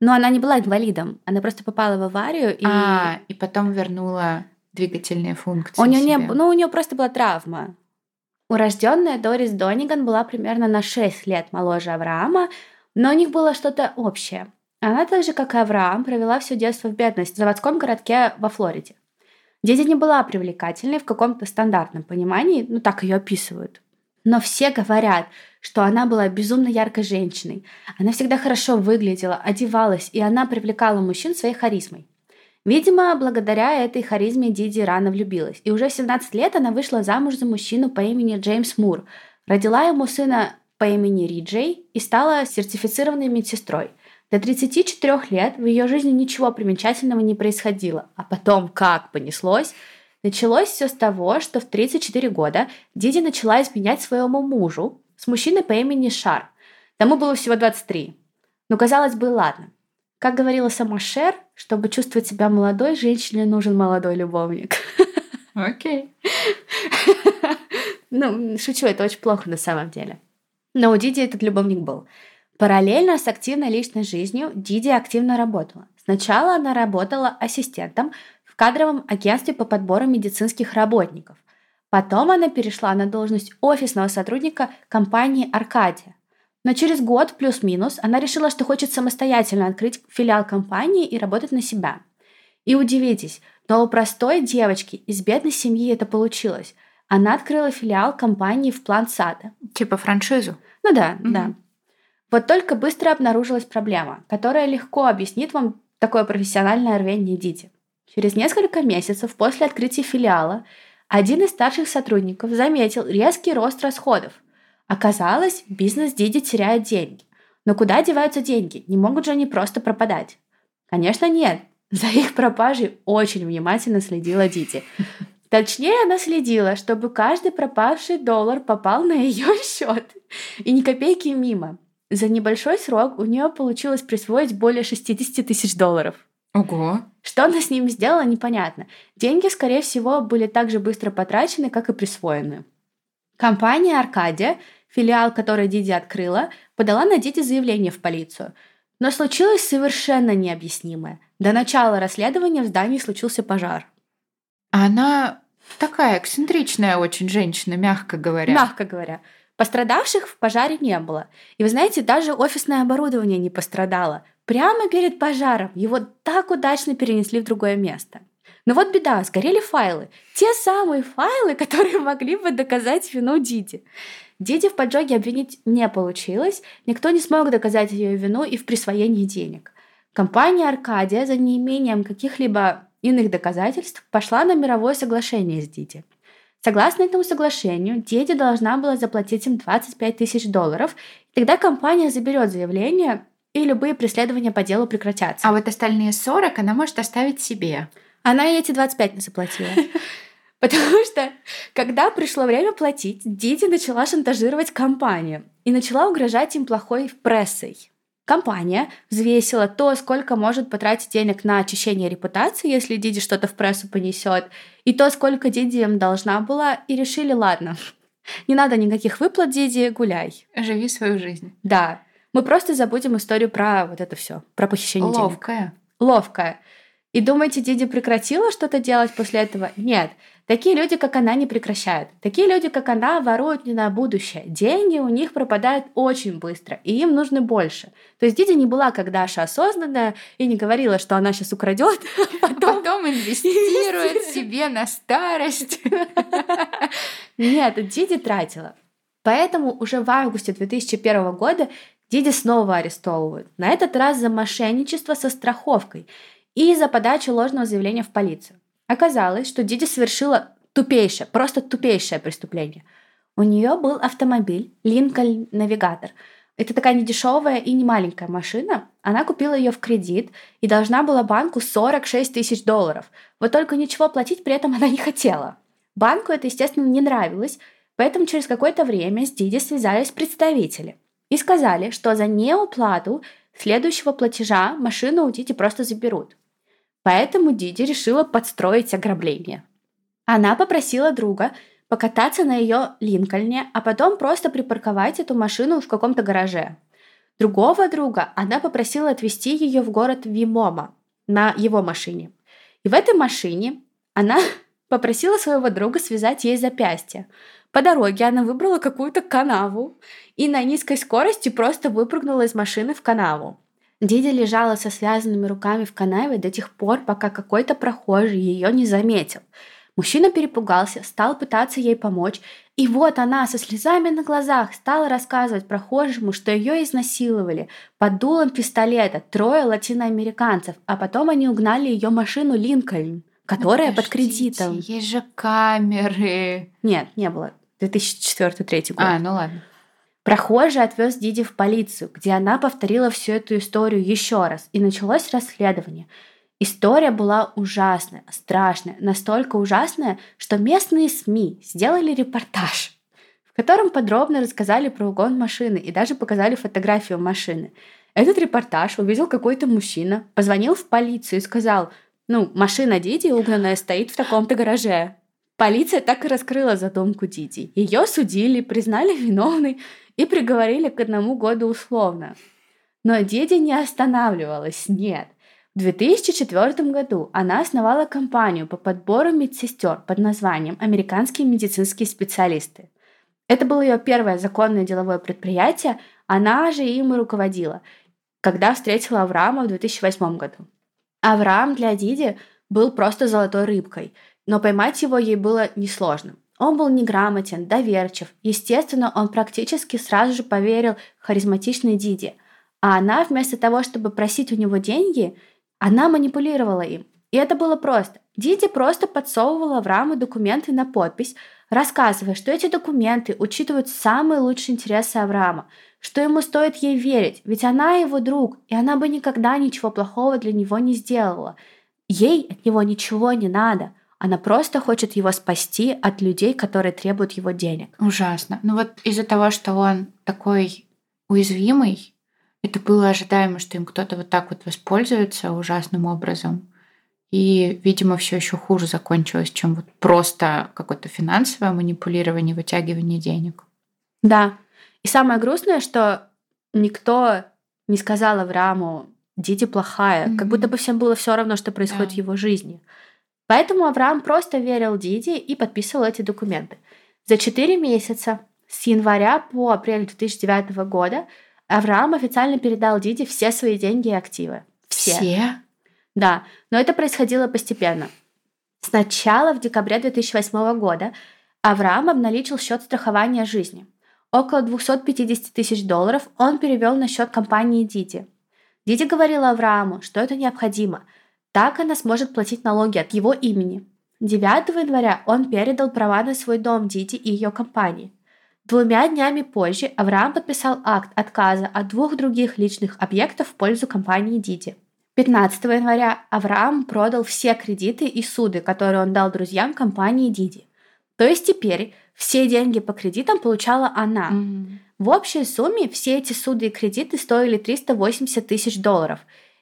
Но она не была инвалидом, она просто попала в аварию и... А, и потом вернула двигательные функции. У нее не, ну у нее просто была травма. Урожденная Дорис Дониган была примерно на 6 лет моложе Авраама, но у них было что-то общее. Она так же, как и Авраам, провела все детство в бедности в заводском городке во Флориде. Дети не была привлекательной в каком-то стандартном понимании, ну так ее описывают. Но все говорят, что она была безумно яркой женщиной. Она всегда хорошо выглядела, одевалась, и она привлекала мужчин своей харизмой. Видимо, благодаря этой харизме Диди рано влюбилась. И уже в 17 лет она вышла замуж за мужчину по имени Джеймс Мур, родила ему сына по имени Риджей и стала сертифицированной медсестрой. До 34 лет в ее жизни ничего примечательного не происходило. А потом, как понеслось, Началось все с того, что в 34 года Диди начала изменять своему мужу с мужчиной по имени Шар. Тому было всего 23. Но казалось бы, ладно. Как говорила сама Шер, чтобы чувствовать себя молодой, женщине нужен молодой любовник. Окей. Ну, шучу, это очень плохо на самом деле. Но у Диди этот любовник был. Параллельно с активной личной жизнью Диди активно работала. Сначала она работала ассистентом кадровом агентстве по подбору медицинских работников. Потом она перешла на должность офисного сотрудника компании «Аркадия». Но через год плюс-минус она решила, что хочет самостоятельно открыть филиал компании и работать на себя. И удивитесь, но у простой девочки из бедной семьи это получилось. Она открыла филиал компании в план сада. Типа франшизу? Ну да, mm да. Вот только быстро обнаружилась проблема, которая легко объяснит вам такое профессиональное рвение Дити. Через несколько месяцев после открытия филиала один из старших сотрудников заметил резкий рост расходов. Оказалось, бизнес Диди теряет деньги. Но куда деваются деньги? Не могут же они просто пропадать? Конечно, нет. За их пропажей очень внимательно следила Дити. Точнее, она следила, чтобы каждый пропавший доллар попал на ее счет. И ни копейки мимо. За небольшой срок у нее получилось присвоить более 60 тысяч долларов. Ого. Что она с ними сделала, непонятно. Деньги, скорее всего, были так же быстро потрачены, как и присвоены. Компания «Аркадия», филиал которой Диди открыла, подала на Диди заявление в полицию. Но случилось совершенно необъяснимое. До начала расследования в здании случился пожар. Она такая эксцентричная очень женщина, мягко говоря. Мягко говоря. Пострадавших в пожаре не было. И вы знаете, даже офисное оборудование не пострадало. Прямо перед пожаром его так удачно перенесли в другое место. Но вот беда, сгорели файлы. Те самые файлы, которые могли бы доказать вину Диди. Диди в поджоге обвинить не получилось, никто не смог доказать ее вину и в присвоении денег. Компания «Аркадия» за неимением каких-либо иных доказательств пошла на мировое соглашение с Диди – Согласно этому соглашению, Дети должна была заплатить им 25 тысяч долларов, и тогда компания заберет заявление, и любые преследования по делу прекратятся. А вот остальные 40 она может оставить себе. Она и эти 25 не заплатила. Потому что, когда пришло время платить, Диди начала шантажировать компанию и начала угрожать им плохой прессой. Компания взвесила то, сколько может потратить денег на очищение репутации, если Диди что-то в прессу понесет, и то, сколько Диди им должна была, и решили, ладно, не надо никаких выплат, Диди, гуляй. Живи свою жизнь. Да. Мы просто забудем историю про вот это все, про похищение Ловкая. денег. Ловкая. Ловкая. И думаете, Диди прекратила что-то делать после этого? Нет. Такие люди, как она, не прекращают. Такие люди, как она, воруют не на будущее. Деньги у них пропадают очень быстро, и им нужно больше. То есть Диди не была как Даша осознанная и не говорила, что она сейчас украдет, а потом, потом инвестирует себе на старость. Нет, Диди тратила. Поэтому уже в августе 2001 года Диди снова арестовывают. На этот раз за мошенничество со страховкой и за подачу ложного заявления в полицию. Оказалось, что Диди совершила тупейшее, просто тупейшее преступление. У нее был автомобиль Lincoln Navigator. Это такая недешевая и не маленькая машина. Она купила ее в кредит и должна была банку 46 тысяч долларов. Вот только ничего платить при этом она не хотела. Банку это, естественно, не нравилось, поэтому через какое-то время с Диди связались представители и сказали, что за неуплату следующего платежа машину у Диди просто заберут. Поэтому Диди решила подстроить ограбление. Она попросила друга покататься на ее Линкольне, а потом просто припарковать эту машину в каком-то гараже. Другого друга она попросила отвезти ее в город Вимома на его машине. И в этой машине она попросила своего друга связать ей запястье. По дороге она выбрала какую-то канаву и на низкой скорости просто выпрыгнула из машины в канаву. Диди лежала со связанными руками в канаве до тех пор, пока какой-то прохожий ее не заметил. Мужчина перепугался, стал пытаться ей помочь, и вот она со слезами на глазах стала рассказывать прохожему, что ее изнасиловали под дулом пистолета трое латиноамериканцев, а потом они угнали ее машину Линкольн, которая под кредитом. Есть же камеры. Нет, не было. 2004-2003 год. А, ну ладно. Прохожий отвез Диди в полицию, где она повторила всю эту историю еще раз, и началось расследование. История была ужасная, страшная, настолько ужасная, что местные СМИ сделали репортаж, в котором подробно рассказали про угон машины и даже показали фотографию машины. Этот репортаж увидел какой-то мужчина, позвонил в полицию и сказал, ну, машина Диди угнанная стоит в таком-то гараже. Полиция так и раскрыла задумку Диди. Ее судили, признали виновной и приговорили к одному году условно. Но Диди не останавливалась, нет. В 2004 году она основала компанию по подбору медсестер под названием «Американские медицинские специалисты». Это было ее первое законное деловое предприятие, она же им и руководила, когда встретила Авраама в 2008 году. Авраам для Диди был просто золотой рыбкой, но поймать его ей было несложно. Он был неграмотен, доверчив. Естественно, он практически сразу же поверил харизматичной Диди. А она, вместо того, чтобы просить у него деньги, она манипулировала им. И это было просто. Диди просто подсовывала в раму документы на подпись, рассказывая, что эти документы учитывают самые лучшие интересы Авраама, что ему стоит ей верить, ведь она его друг, и она бы никогда ничего плохого для него не сделала. Ей от него ничего не надо. Она просто хочет его спасти от людей, которые требуют его денег. Ужасно. Ну вот из-за того, что он такой уязвимый, это было ожидаемо, что им кто-то вот так вот воспользуется ужасным образом. И, видимо, все еще хуже закончилось, чем вот просто какое-то финансовое манипулирование, вытягивание денег. Да. И самое грустное, что никто не сказал Аврааму, Диди плохая, mm-hmm. как будто бы всем было все равно, что происходит yeah. в его жизни. Поэтому Авраам просто верил Диди и подписывал эти документы. За 4 месяца, с января по апрель 2009 года, Авраам официально передал Диди все свои деньги и активы. Все? Все? Да, но это происходило постепенно. Сначала в декабре 2008 года Авраам обналичил счет страхования жизни. Около 250 тысяч долларов он перевел на счет компании Диди. Диди говорила Аврааму, что это необходимо. Так она сможет платить налоги от его имени. 9 января он передал права на свой дом Диди и ее компании. Двумя днями позже Авраам подписал акт отказа от двух других личных объектов в пользу компании Диди. 15 января Авраам продал все кредиты и суды, которые он дал друзьям компании Диди. То есть теперь все деньги по кредитам получала она. Mm-hmm. В общей сумме все эти суды и кредиты стоили 380 тысяч долларов.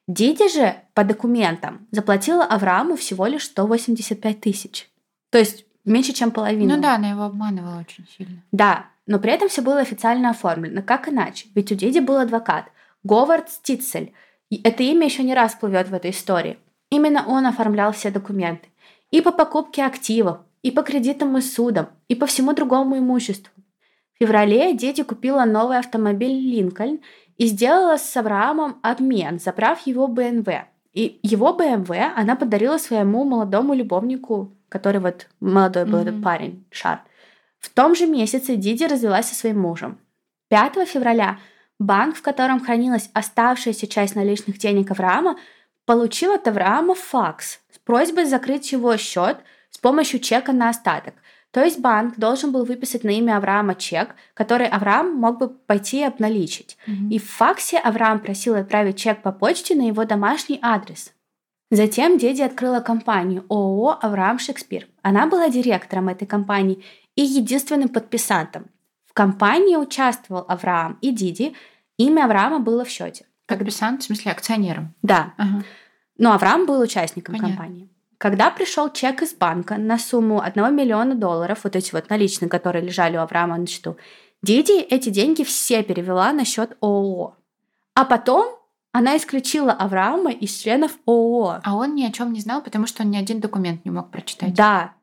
Диди же по документам заплатила Аврааму всего лишь 185 тысяч. То есть меньше, чем половину. Ну да, она его обманывала очень сильно. Да, но при этом все было официально оформлено. Как иначе? Ведь у Диди был адвокат. Говард Стицель – и это имя еще не раз плывет в этой истории. Именно он оформлял все документы. И по покупке активов, и по кредитам и судам, и по всему другому имуществу. В феврале дети купила новый автомобиль «Линкольн» и сделала с Авраамом обмен, забрав его БМВ. И его БМВ она подарила своему молодому любовнику, который вот молодой был mm-hmm. этот парень, Шар. В том же месяце Диди развелась со своим мужем. 5 февраля Банк, в котором хранилась оставшаяся часть наличных денег Авраама, получил от Авраама факс с просьбой закрыть его счет с помощью чека на остаток. То есть банк должен был выписать на имя Авраама чек, который Авраам мог бы пойти и обналичить. Mm-hmm. И в факсе Авраам просил отправить чек по почте на его домашний адрес. Затем Деди открыла компанию ООО «Авраам Шекспир». Она была директором этой компании и единственным подписантом компании участвовал Авраам и Диди. Имя Авраама было в счете. Подписант, в смысле акционером? Да. Ага. Но Авраам был участником Понятно. компании. Когда пришел чек из банка на сумму 1 миллиона долларов, вот эти вот наличные, которые лежали у Авраама на счету, Диди эти деньги все перевела на счет ООО. А потом она исключила Авраама из членов ООО. А он ни о чем не знал, потому что он ни один документ не мог прочитать. Да.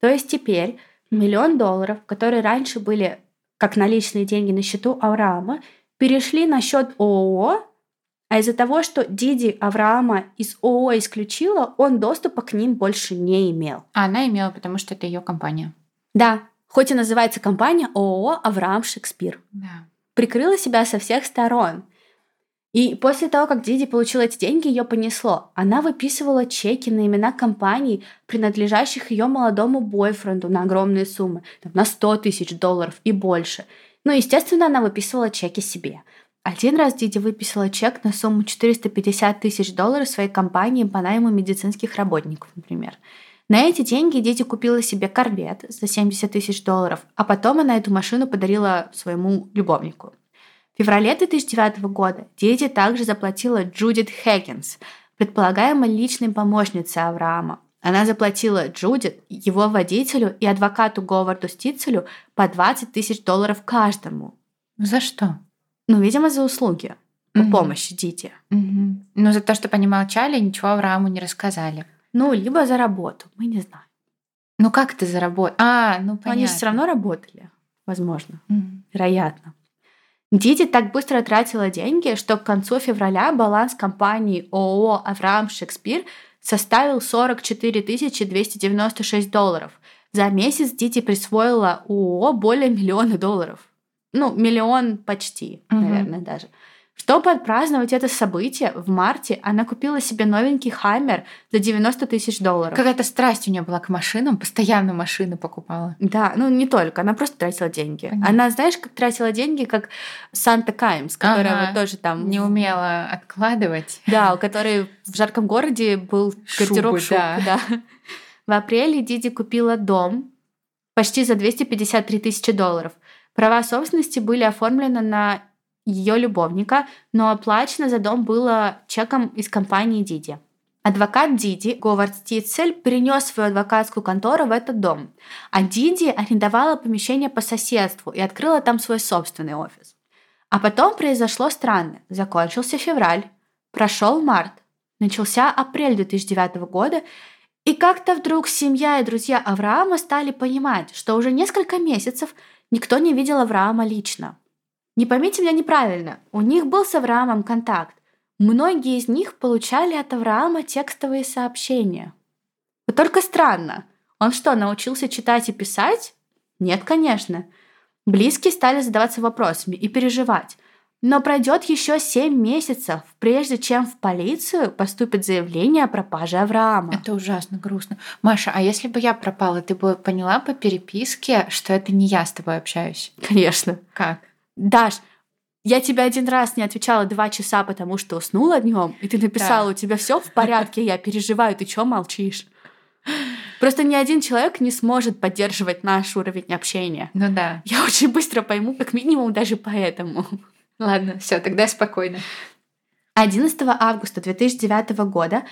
То есть теперь миллион долларов, которые раньше были как наличные деньги на счету Авраама, перешли на счет ООО, а из-за того, что Диди Авраама из ООО исключила, он доступа к ним больше не имел. А она имела, потому что это ее компания. Да, хоть и называется компания ООО Авраам Шекспир. Да. Прикрыла себя со всех сторон. И после того, как Диди получила эти деньги, ее понесло. Она выписывала чеки на имена компаний, принадлежащих ее молодому бойфренду на огромные суммы, там, на 100 тысяч долларов и больше. Ну, естественно, она выписывала чеки себе. Один раз Диди выписала чек на сумму 450 тысяч долларов своей компании по найму медицинских работников, например. На эти деньги Диди купила себе корвет за 70 тысяч долларов, а потом она эту машину подарила своему любовнику. В феврале 2009 года Диди также заплатила Джудит Хэггинс, предполагаемой личной помощнице Авраама. Она заплатила Джудит, его водителю и адвокату Говарду Стицелю по 20 тысяч долларов каждому. За что? Ну, видимо, за услуги по Мгм. помощи Дите. Мгм. Ну, за то, чтобы они молчали и ничего Аврааму не рассказали. Ну, либо за работу, мы не знаем. Ну, как ты заработал? А, ну, Но понятно. они же все равно работали, возможно, Мгм. вероятно. Дити так быстро тратила деньги, что к концу февраля баланс компании ООО «Авраам Шекспир» составил 44 296 долларов. За месяц Дити присвоила ООО более миллиона долларов. Ну, миллион почти, Мгм. наверное, даже. Чтобы отпраздновать это событие, в марте она купила себе новенький «Хаммер» за 90 тысяч долларов. Какая-то страсть у нее была к машинам, постоянно машины покупала. Да, ну не только, она просто тратила деньги. Понятно. Она, знаешь, как тратила деньги, как Санта Каймс, которая Ага. вот тоже там... Не умела откладывать. Да, у которой в жарком городе был гардероб шуб, да. да. В апреле Диди купила дом почти за 253 тысячи долларов. Права собственности были оформлены на ее любовника, но оплачено за дом было чеком из компании Диди. Адвокат Диди, Говард Стицель, принес свою адвокатскую контору в этот дом, а Диди арендовала помещение по соседству и открыла там свой собственный офис. А потом произошло странное. Закончился февраль, прошел март, начался апрель 2009 года, и как-то вдруг семья и друзья Авраама стали понимать, что уже несколько месяцев никто не видел Авраама лично. Не поймите меня неправильно, у них был с Авраамом контакт. Многие из них получали от Авраама текстовые сообщения. Вот только странно. Он что, научился читать и писать? Нет, конечно. Близкие стали задаваться вопросами и переживать. Но пройдет еще 7 месяцев, прежде чем в полицию поступит заявление о пропаже Авраама. Это ужасно грустно. Маша, а если бы я пропала, ты бы поняла по переписке, что это не я с тобой общаюсь? Конечно. Как? Даш, я тебе один раз не отвечала два часа, потому что уснула днем, и ты написала, Да. у тебя все в порядке, я переживаю, ты чё молчишь? Просто ни один человек не сможет поддерживать наш уровень общения. Ну да. Я очень быстро пойму, как минимум даже поэтому. Ладно, все, тогда спокойно. 11 августа 2009 года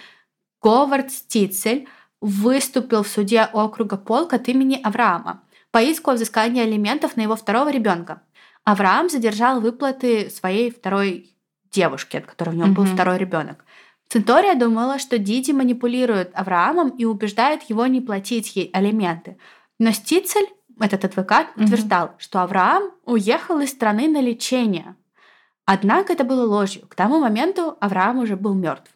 Говард Стицель выступил в суде округа Полк от имени Авраама по иску о взыскании алиментов на его второго ребенка. Авраам задержал выплаты своей второй девушки, от которой у него был второй ребенок. Центория думала, что Диди манипулирует Авраамом и убеждает его не платить ей алименты. Но Стицель, этот адвокат, утверждал, что Авраам уехал из страны на лечение. Однако это было ложью. К тому моменту Авраам уже был мертв.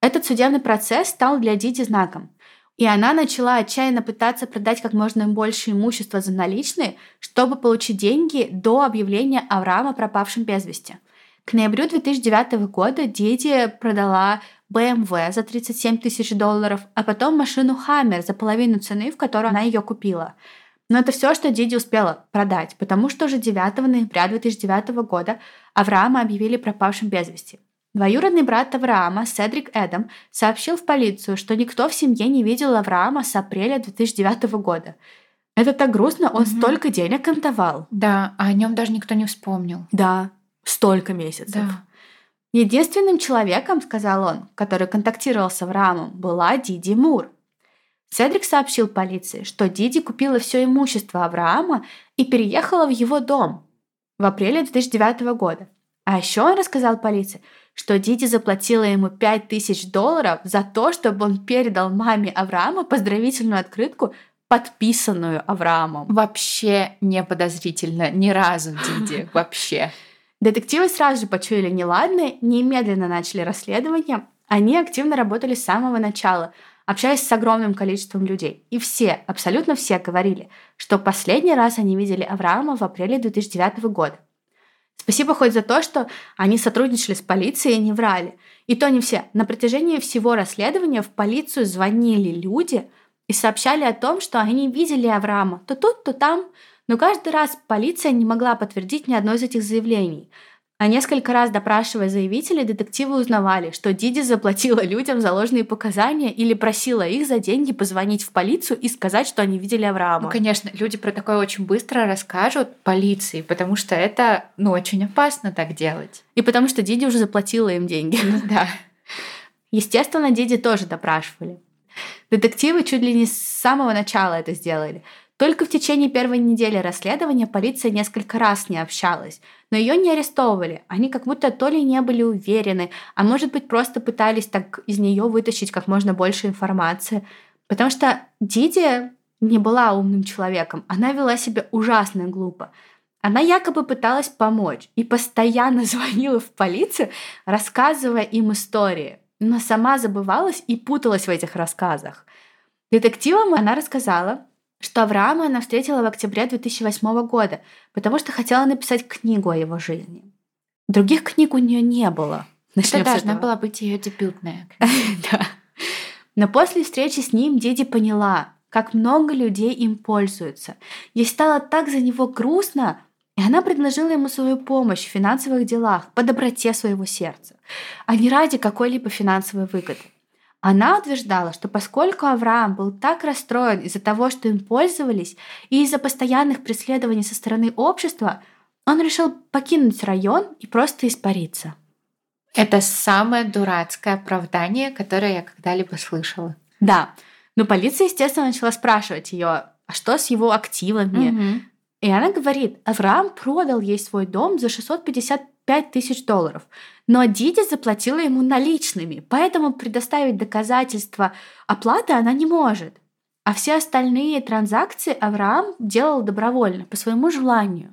Этот судебный процесс стал для Диди знаком. И она начала отчаянно пытаться продать как можно больше имущества за наличные, чтобы получить деньги до объявления Авраама пропавшим без вести. К ноябрю 2009 года Диди продала BMW за 37 тысяч долларов, а потом машину Хаммер за половину цены, в которой она ее купила. Но это все, что Диди успела продать, потому что уже 9 ноября 2009 года Авраама объявили пропавшим без вести. Двоюродный брат Авраама, Седрик Эдам, сообщил в полицию, что никто в семье не видел Авраама с апреля 2009 года. Это так грустно, он Мгм. столько денег им давал. Да, а о нем даже никто не вспомнил. Да, столько месяцев. Да. Единственным человеком, сказал он, который контактировал с Авраамом, была Диди Мур. Седрик сообщил полиции, что Диди купила все имущество Авраама и переехала в его дом в апреле 2009 года. А еще он рассказал полиции, что Диди заплатила ему 5000 долларов за то, чтобы он передал маме Авраама поздравительную открытку, подписанную Авраамом. Вообще не подозрительно. Ни разу, Диди. Вообще. Детективы сразу же почуяли неладное, немедленно начали расследование. Они активно работали с самого начала, общаясь с огромным количеством людей. И все, абсолютно все говорили, что последний раз они видели Авраама в апреле 2009 года. Спасибо хоть за то, что они сотрудничали с полицией и не врали. И то не все. На протяжении всего расследования в полицию звонили люди и сообщали о том, что они видели Авраама то тут, то там, но каждый раз полиция не могла подтвердить ни одно из этих заявлений. А несколько раз допрашивая заявителей, детективы узнавали, что Диди заплатила людям за ложные показания или просила их за деньги позвонить в полицию и сказать, что они видели Авраама. Ну, конечно, люди про такое очень быстро расскажут полиции, потому что это, ну, очень опасно так делать. И потому что Диди уже заплатила им деньги. Ну да. Естественно, Диди тоже допрашивали. Детективы чуть ли не с самого начала это сделали. Только в течение первой недели расследования полиция несколько раз не общалась, но ее не арестовывали. Они как будто то ли не были уверены, а может быть просто пытались так из нее вытащить как можно больше информации. Потому что Диди не была умным человеком, она вела себя ужасно глупо. Она якобы пыталась помочь и постоянно звонила в полицию, рассказывая им истории, но сама забывалась и путалась в этих рассказах. Детективам она рассказала, что Авраама она встретила в октябре 2008 года, потому что хотела написать книгу о его жизни. Других книг у нее не было. Начнем Это должна была быть ее дебютная Да. Но после встречи с ним Диди поняла, как много людей им пользуются. Ей стало так за него грустно, и она предложила ему свою помощь в финансовых делах, по доброте своего сердца, а не ради какой-либо финансовой выгоды. Она утверждала, что поскольку Авраам был так расстроен из-за того, что им пользовались, и из-за постоянных преследований со стороны общества, он решил покинуть район и просто испариться. Это самое дурацкое оправдание, которое я когда-либо слышала. Да. Но полиция, естественно, начала спрашивать ее, а что с его активами? Угу. И она говорит, Авраам продал ей свой дом за 655 тысяч долларов, но Диди заплатила ему наличными, поэтому предоставить доказательства оплаты она не может. А все остальные транзакции Авраам делал добровольно, по своему желанию.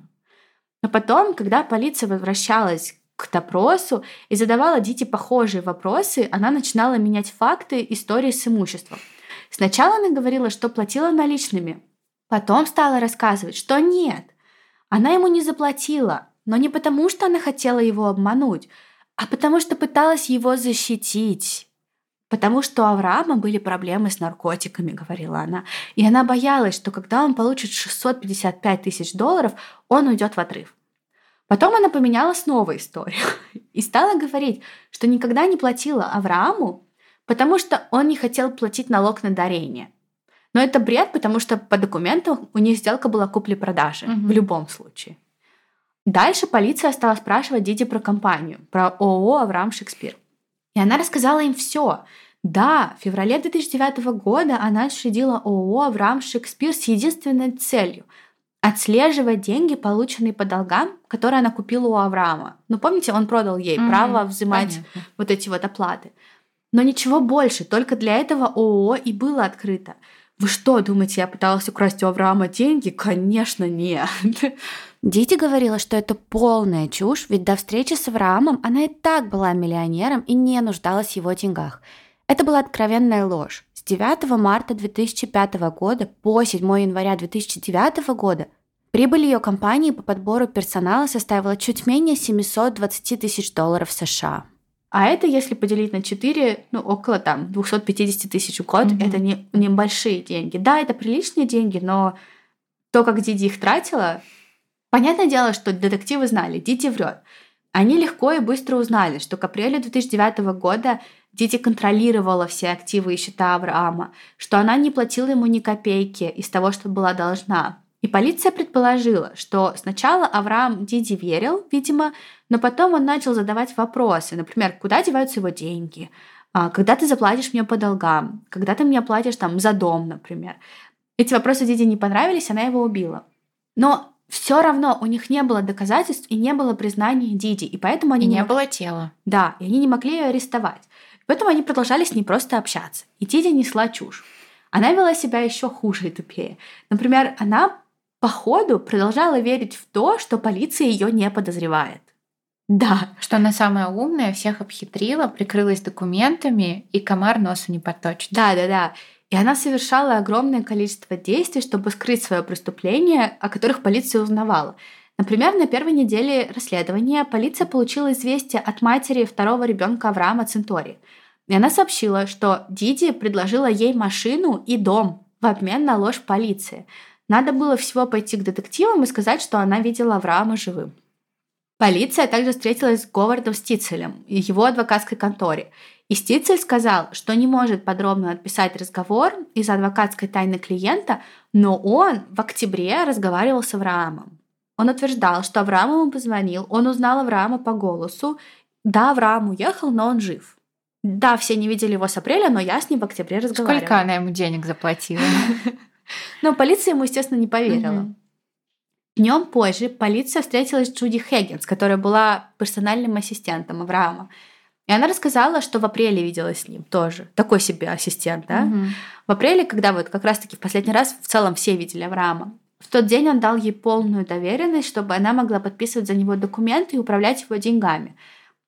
Но потом, когда полиция возвращалась к допросу и задавала Дите похожие вопросы, она начинала менять факты истории с имуществом. Сначала она говорила, что платила наличными, потом стала рассказывать, что нет. Она ему не заплатила, но не потому, что она хотела его обмануть, а потому что пыталась его защитить. Потому что у Авраама были проблемы с наркотиками, говорила она. И она боялась, что когда он получит 655 тысяч долларов, он уйдет в отрыв. Потом она поменяла снова историю и стала говорить, что никогда не платила Аврааму, потому что он не хотел платить налог на дарение. Но это бред, потому что по документам у них сделка была купли-продажи угу. в любом случае. Дальше полиция стала спрашивать Диди про компанию, про ООО «Авраам Шекспир». И она рассказала им все. Да, в феврале 2009 года она учредила ООО «Авраам Шекспир» с единственной целью – отслеживать деньги, полученные по долгам, которые она купила у Авраама. Ну, помните, он продал ей mm-hmm. право взимать Понятно. вот эти вот оплаты. Но ничего больше, только для этого ООО и было открыто. Вы что, думаете, я пыталась украсть у Авраама деньги? Конечно, нет. Дити говорила, что это полная чушь, ведь до встречи с Авраамом она и так была миллионером и не нуждалась в его деньгах. Это была откровенная ложь. С 9 марта 2005 года по 7 января 2009 года прибыль ее компании по подбору персонала составила чуть менее 720 тысяч долларов США. А это, если поделить на 4, ну, около там 250 тысяч в год, mm-hmm. это не, небольшие деньги. Да, это приличные деньги, но то, как Диди их тратила, понятное дело, что детективы знали, Диди врет. Они легко и быстро узнали, что к апрелю 2009 года Диди контролировала все активы и счета Авраама, что она не платила ему ни копейки из того, что была должна. И полиция предположила, что сначала Авраам Диди верил, видимо, но потом он начал задавать вопросы, например, куда деваются его деньги, а, когда ты заплатишь мне по долгам, когда ты мне платишь там за дом, например. Эти вопросы Диди не понравились, она его убила. Но все равно у них не было доказательств и не было признания Диди, и поэтому они и не, не было тела. Да, и они не могли ее арестовать. Поэтому они продолжали с ней просто общаться. И Диди несла чушь. Она вела себя еще хуже и тупее. Например, она по ходу продолжала верить в то, что полиция ее не подозревает. Да. Что она самая умная, всех обхитрила, прикрылась документами, и комар носу не поточит. Да, да, да. И она совершала огромное количество действий, чтобы скрыть свое преступление, о которых полиция узнавала. Например, на первой неделе расследования полиция получила известие от матери второго ребенка Авраама Центори. И она сообщила, что Диди предложила ей машину и дом в обмен на ложь полиции – надо было всего пойти к детективам и сказать, что она видела Авраама живым. Полиция также встретилась с Говардом Стицелем и его адвокатской конторе. И Стицель сказал, что не может подробно отписать разговор из-за адвокатской тайны клиента, но он в октябре разговаривал с Авраамом. Он утверждал, что Авраам ему позвонил, он узнал Авраама по голосу. Да, Авраам уехал, но он жив. Да, все не видели его с апреля, но я с ним в октябре разговаривала. Сколько она ему денег заплатила? Но полиция ему, естественно, не поверила. Днем позже полиция встретилась с Джуди Хэггинс, которая была персональным ассистентом Авраама. И она рассказала, что в апреле виделась с ним тоже. Такой себе ассистент, да? Мгм. В апреле, когда вот как раз-таки в последний раз в целом все видели Авраама. В тот день он дал ей полную доверенность, чтобы она могла подписывать за него документы и управлять его деньгами.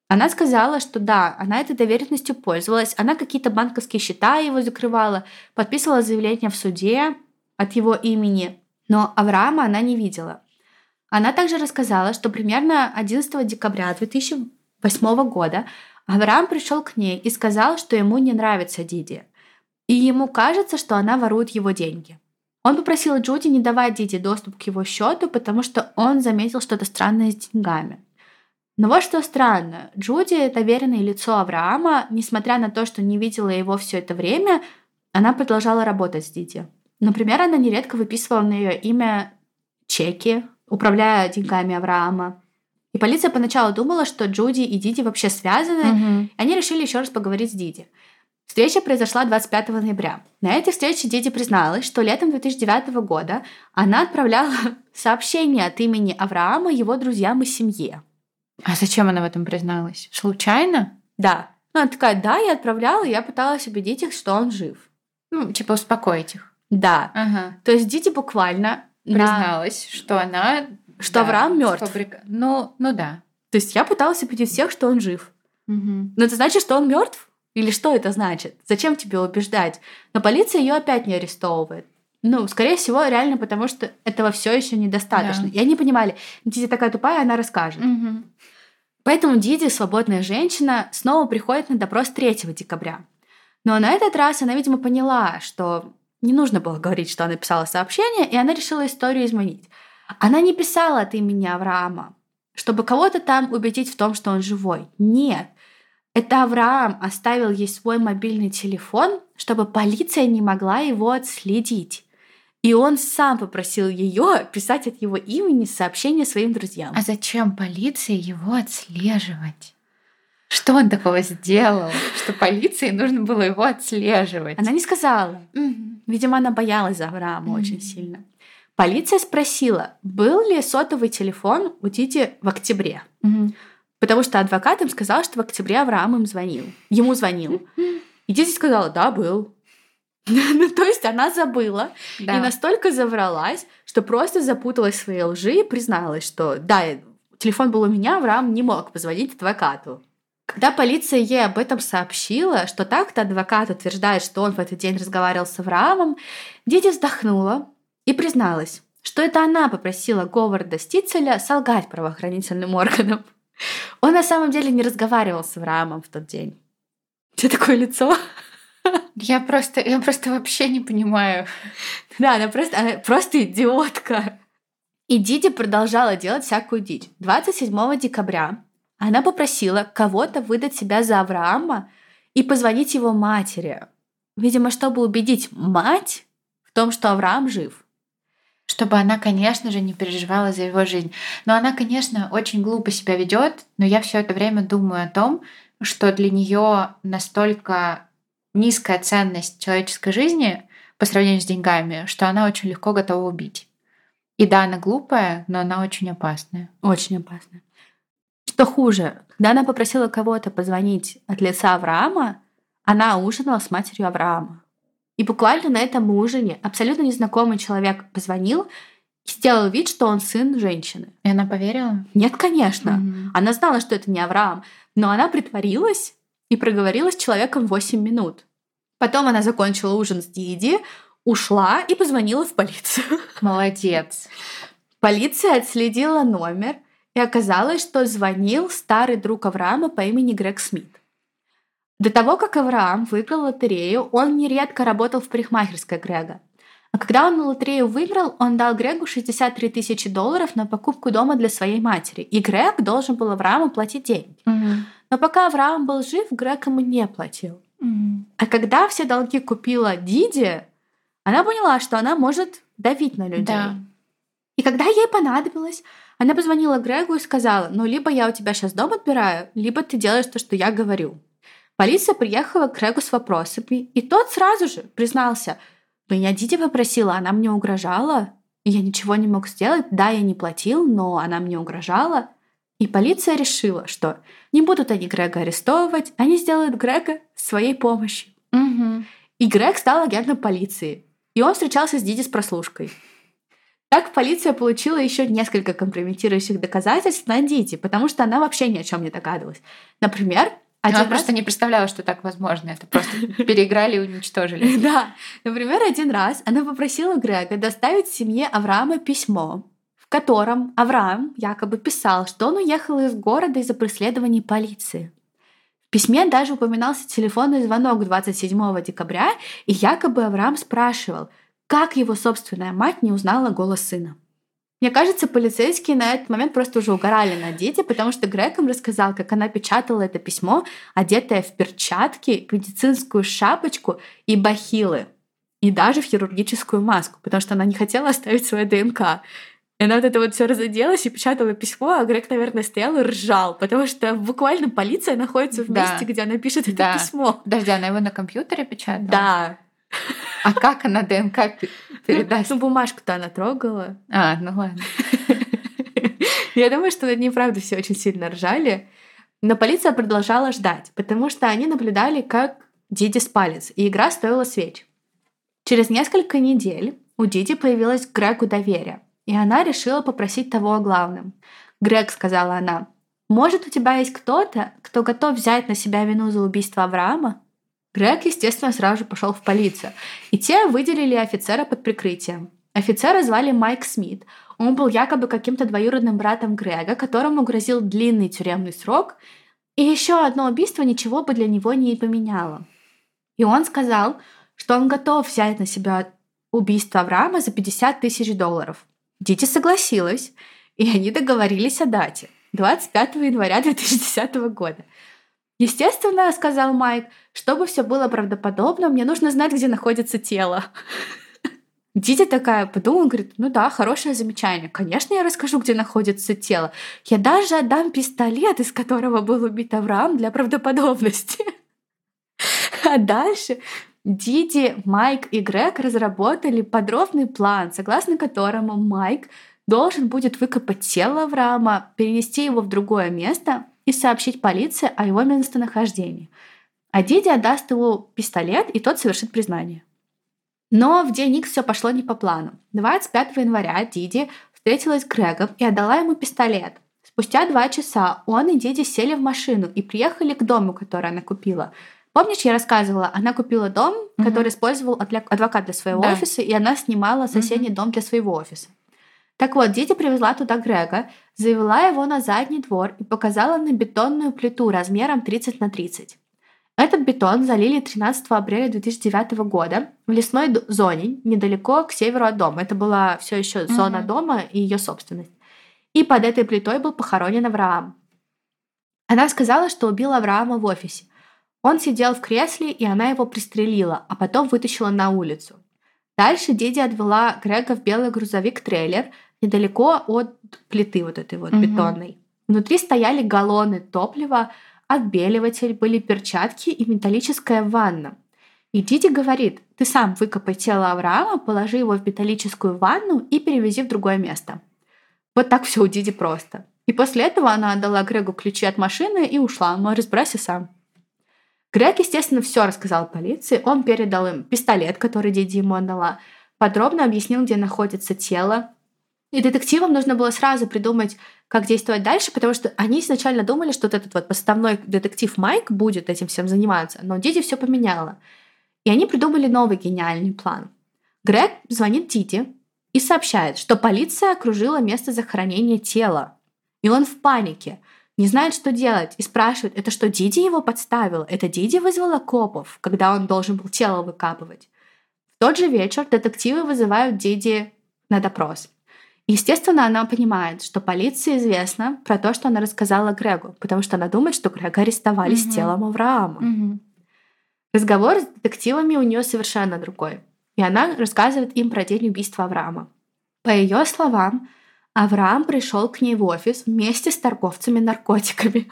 Она сказала, что да, она этой доверенностью пользовалась, она какие-то банковские счета его закрывала, подписывала заявление в суде от его имени, но Авраама она не видела. Она также рассказала, что примерно 11 декабря 2008 года Авраам пришел к ней и сказал, что ему не нравится Диди. И ему кажется, что она ворует его деньги. Он попросил Джуди не давать Диди доступ к его счету, потому что он заметил что-то странное с деньгами. Но вот что странно. Джуди, доверенное лицо Авраама, несмотря на то, что не видела его все это время, она продолжала работать с Диди. Например, она нередко выписывала на ее имя чеки, управляя деньгами Авраама. И полиция поначалу думала, что Джуди и Диди вообще связаны, и они решили еще раз поговорить с Диди. Встреча произошла 25 ноября. На этой встрече Диди призналась, что летом 2009 года она отправляла сообщение от имени Авраама его друзьям и семье. А зачем она в этом призналась? Случайно? Да. Ну, Она такая, да, я отправляла, и я пыталась убедить их, что он жив. Ну, типа успокоить их. Да. Ага. То есть Диди буквально на- Призналась, что она... Что Авраам мертв. фабрика- Ну, ну да. То есть я пыталась убедить всех, что он жив. Мгм. Но это значит, что он мертв? Или что это значит? Зачем тебе убеждать? Но полиция ее опять не арестовывает. Ну, скорее всего, реально потому, что этого все еще недостаточно. Да. И они понимали, Диди такая тупая, она расскажет. Мгм. Поэтому Диди, свободная женщина, снова приходит на допрос 3 декабря. Но на этот раз она, видимо, поняла, что не нужно было говорить, что она писала сообщение, и она решила историю изменить. Она не писала от имени Авраама, чтобы кого-то там убедить в том, что он живой. Нет. Это Авраам оставил ей свой мобильный телефон, чтобы полиция не могла его отследить. И он сам попросил ее писать от его имени сообщение своим друзьям. А зачем полиции его отслеживать? Что он такого сделал, что полиции нужно было его отслеживать? Она не сказала. Видимо, она боялась за Авраама очень сильно. Полиция спросила, был ли сотовый телефон у Диди в октябре. Мгм. Потому что адвокат им сказал, что в октябре Авраам им звонил. Ему звонил. И Диди сказала, да, был. Ну, то есть она забыла Да. и настолько завралась, что просто запуталась в своей лжи и призналась, что да, телефон был у меня, Авраам не мог позвонить адвокату. Когда полиция ей об этом сообщила, что так-то адвокат утверждает, что он в этот день разговаривал с Авраамом, Диди вздохнула и призналась, что это она попросила Говарда Стицеля солгать правоохранительным органам. Он на самом деле не разговаривал с Авраамом в тот день. Что такое лицо? Я просто, я просто вообще не понимаю. Да, она просто, она просто идиотка. И Диди продолжала делать всякую дичь. 27 декабря она попросила кого-то выдать себя за Авраама и позвонить его матери. Видимо, чтобы убедить мать в том, что Авраам жив. Чтобы она, конечно же, не переживала за его жизнь. Но она, конечно, очень глупо себя ведет, но я все это время думаю о том, что для нее настолько низкая ценность человеческой жизни по сравнению с деньгами, что она очень легко готова убить. И да, она глупая, но она очень опасная. Очень опасно. Что хуже, когда она попросила кого-то позвонить от лица Авраама, она ужинала с матерью Авраама. И буквально на этом ужине абсолютно незнакомый человек позвонил и сделал вид, что он сын женщины. И она поверила? Нет, конечно. Мгм. Она знала, что это не Авраам, но она притворилась и проговорила с человеком 8 минут. Потом она закончила ужин с Диди, ушла и позвонила в полицию. Молодец. Полиция отследила номер, и оказалось, что звонил старый друг Авраама по имени Грег Смит. До того, как Авраам выиграл лотерею, он нередко работал в парикмахерской Грега. А когда он лотерею выиграл, он дал Грегу 63 тысячи долларов на покупку дома для своей матери. И Грег должен был Аврааму платить деньги. Мгм. Но пока Авраам был жив, Грег ему не платил. Мгм. А когда все долги купила Диди, она поняла, что она может давить на людей. Да. И когда ей понадобилось, она позвонила Грегу и сказала, ну, либо я у тебя сейчас дом отбираю, либо ты делаешь то, что я говорю. Полиция приехала к Грегу с вопросами, и тот сразу же признался, «Меня Диди попросила, она мне угрожала, я ничего не мог сделать, да, я не платил, но она мне угрожала». И полиция решила, что не будут они Грега арестовывать, они сделают Грега своей помощью. Угу. И Грег стал агентом полиции. И он встречался с Диди с прослушкой. Так полиция получила еще несколько компрометирующих доказательств на Диди, потому что она вообще ни о чем не догадывалась. Например, один она раз... просто не представляла, что так возможно. Это просто переиграли и уничтожили. Да. Например, один раз она попросила Грега доставить семье Авраама письмо, в котором Авраам якобы писал, что он уехал из города из-за преследований полиции. В письме даже упоминался телефонный звонок 27 декабря, и якобы Авраам спрашивал, как его собственная мать не узнала голос сына. Мне кажется, полицейские на этот момент просто уже угорали на дети, потому что Грег им рассказал, как она печатала это письмо, одетая в перчатки, медицинскую шапочку и бахилы, и даже в хирургическую маску, потому что она не хотела оставить свое ДНК. И она вот это вот все разоделась и печатала письмо, а Грег, наверное, стоял и ржал, потому что буквально полиция находится в месте, да. где она пишет это да. письмо. Подожди, она его на компьютере печатала? Да. А как она ДНК передаст? Ну, бумажку-то она трогала. А, ну ладно. Я думаю, что над ней, правда, все очень сильно ржали. Но полиция продолжала ждать, потому что они наблюдали, как Диди спалец, и игра стоила свеч. Через несколько недель у Диди появилось к Грегу доверие, и она решила попросить того о главном. «Грег», — сказала она, — «может, у тебя есть кто-то, кто готов взять на себя вину за убийство Авраама?» Грег, естественно, сразу же пошел в полицию, и те выделили офицера под прикрытием. Офицера звали Майк Смит. Он был якобы каким-то двоюродным братом Грега, которому грозил длинный тюремный срок, и еще одно убийство ничего бы для него не поменяло. И он сказал, что он готов взять на себя убийство Авраама за 50 тысяч долларов. Дити согласилась, и они договорились о дате. 25 января 2010 года. Естественно, сказал Майк, чтобы все было правдоподобно, мне нужно знать, где находится тело. Дитя такая подумала, говорит, ну да, хорошее замечание. Конечно, я расскажу, где находится тело. Я даже отдам пистолет, из которого был убит Авраам, для правдоподобности. А дальше Диди, Майк и Грег разработали подробный план, согласно которому Майк должен будет выкопать тело Авраама, перенести его в другое место и сообщить полиции о его местонахождении. А Диди отдаст его пистолет, и тот совершит признание. Но в день Икс все пошло не по плану. 25 января Диди встретилась с Грегом и отдала ему пистолет. Спустя два часа он и Диди сели в машину и приехали к дому, который она купила. Помнишь, я рассказывала, она купила дом, mm-hmm. который использовал адвокат для своего да. офиса, и она снимала соседний mm-hmm. дом для своего офиса. Так вот, Диди привезла туда Грега, завела его на задний двор и показала на бетонную плиту размером 30 на 30. Этот бетон залили 13 апреля 2009 года в лесной зоне недалеко к северу от дома. Это была все еще зона mm-hmm. дома и ее собственность. И под этой плитой был похоронен Авраам. Она сказала, что убила Авраама в офисе. Он сидел в кресле, и она его пристрелила, а потом вытащила на улицу. Дальше Диди отвела Грега в белый грузовик-трейлер недалеко от плиты вот этой вот угу. бетонной. Внутри стояли галлоны топлива, отбеливатель, были перчатки и металлическая ванна. И Диди говорит, ты сам выкопай тело Авраама, положи его в металлическую ванну и перевези в другое место. Вот так все у Диди просто. И после этого она отдала Грегу ключи от машины и ушла, мол, разбирайся сам. Грег, естественно, все рассказал полиции. Он передал им пистолет, который Диди ему отдала, подробно объяснил, где находится тело. И детективам нужно было сразу придумать, как действовать дальше, потому что они изначально думали, что вот этот вот поставной детектив Майк будет этим всем заниматься, но Диди все поменяла. И они придумали новый гениальный план. Грег звонит Диди и сообщает, что полиция окружила место захоронения тела. И он в панике – не знает, что делать, и спрашивает, это что, Диди его подставила? Это Диди вызвала копов, когда он должен был тело выкапывать? В тот же вечер детективы вызывают Диди на допрос. Естественно, она понимает, что полиции известно про то, что она рассказала Грегу, потому что она думает, что Грега арестовали угу. с телом Авраама. Угу. Разговор с детективами у нее совершенно другой. И она рассказывает им про день убийства Авраама. По ее словам, Авраам пришел к ней в офис вместе с торговцами наркотиками.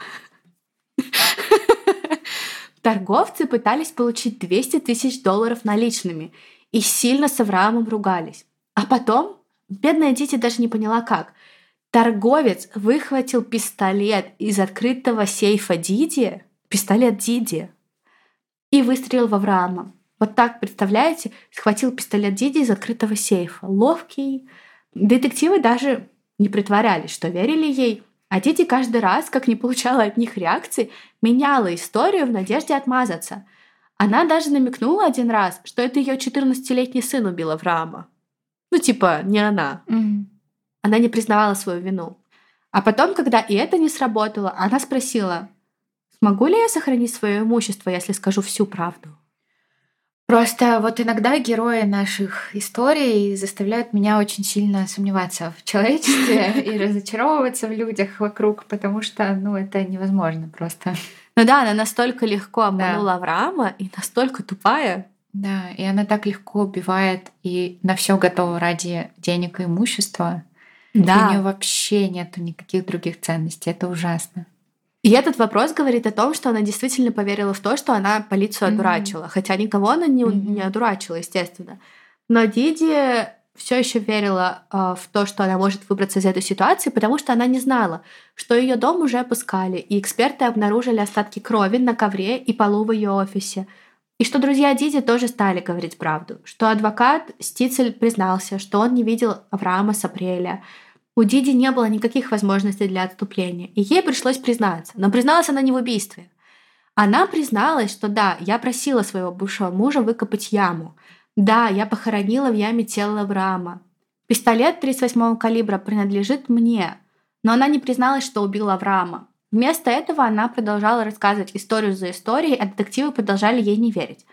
торговцы пытались получить 200 тысяч долларов наличными и сильно с Авраамом ругались. А потом, бедная Дити даже не поняла как, торговец выхватил пистолет из открытого сейфа Диди, пистолет Диди, и выстрелил в Авраама. Вот так, представляете, схватил пистолет Диди из открытого сейфа. Ловкий. Детективы даже не притворялись, что верили ей, а Диди каждый раз, как не получала от них реакции, меняла историю в надежде отмазаться. Она даже намекнула один раз, что это ее 14-летний сын убил Авраама. Ну, типа, не она. Мгм. Она не признавала свою вину. А потом, когда и это не сработало, она спросила, смогу ли я сохранить свое имущество, если скажу всю правду? Просто вот иногда герои наших историй заставляют меня очень сильно сомневаться в человечестве и разочаровываться в людях вокруг, потому что, ну, это невозможно просто. Ну да, она настолько легко обманула Авраама и настолько тупая. Да, и она так легко убивает и на все готова ради денег и имущества. И у нее вообще нету никаких других ценностей. Это ужасно. И этот вопрос говорит о том, что она действительно поверила в то, что она полицию одурачила. Хотя никого она не, Мгм. не одурачила, естественно. Но Диди все еще верила а, в то, что она может выбраться из этой ситуации, потому что она не знала, что ее дом уже опускали, и эксперты обнаружили остатки крови на ковре и полу в ее офисе. И что друзья Диди тоже стали говорить правду, что адвокат Стицель признался, что он не видел Авраама с апреля, у Диди не было никаких возможностей для отступления, и ей пришлось признаться. Но призналась она не в убийстве. Она призналась, что да, я просила своего бывшего мужа выкопать яму. Да, я похоронила в яме тело Авраама. Пистолет 38 калибра принадлежит мне, но она не призналась, что убила Авраама. Вместо этого она продолжала рассказывать историю за историей, а детективы продолжали ей не верить.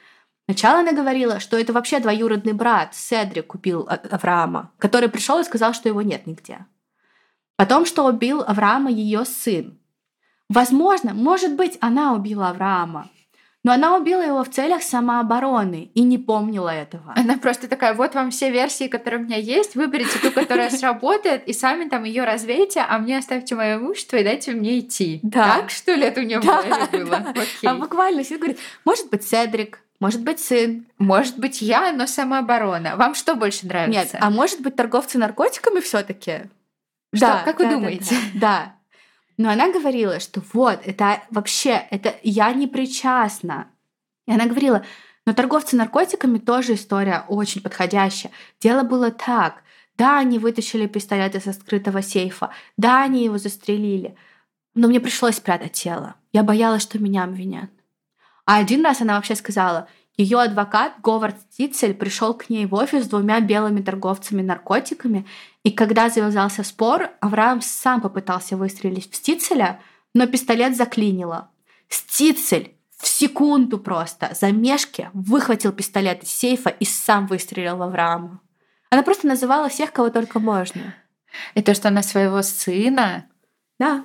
Сначала она говорила, что это вообще двоюродный брат Седрик купил А- Авраама, который пришел и сказал, что его нет нигде. Потом, что убил Авраама ее сын. Возможно, может быть, она убила Авраама, но она убила его в целях самообороны и не помнила этого. Она просто такая, вот вам все версии, которые у меня есть, выберите ту, которая сработает, и сами там ее развейте, а мне оставьте мое имущество и дайте мне идти. Да. Так, что ли, это у нее Да, было? да. А буквально все говорит, может быть, Седрик, может быть, сын. Может быть, я, но самооборона. Вам что больше нравится? Нет, а может быть, торговцы наркотиками все-таки? Что? Как вы думаете? Да, да. Но она говорила, что вот, это вообще, это я не причастна. И она говорила, но торговцы наркотиками тоже история очень подходящая. Дело было так. Да, они вытащили пистолет из скрытого сейфа. Да, они его застрелили. Но мне пришлось спрятать тело. Я боялась, что меня обвинят. А один раз она вообще сказала, ее адвокат Говард Стицель пришел к ней в офис с двумя белыми торговцами наркотиками, и когда завязался спор, Авраам сам попытался выстрелить в Стицеля, но пистолет заклинило. Стицель в секунду просто, за мешки, выхватил пистолет из сейфа и сам выстрелил в Авраама. Она просто называла всех, кого только можно. И то, что она своего сына... Да.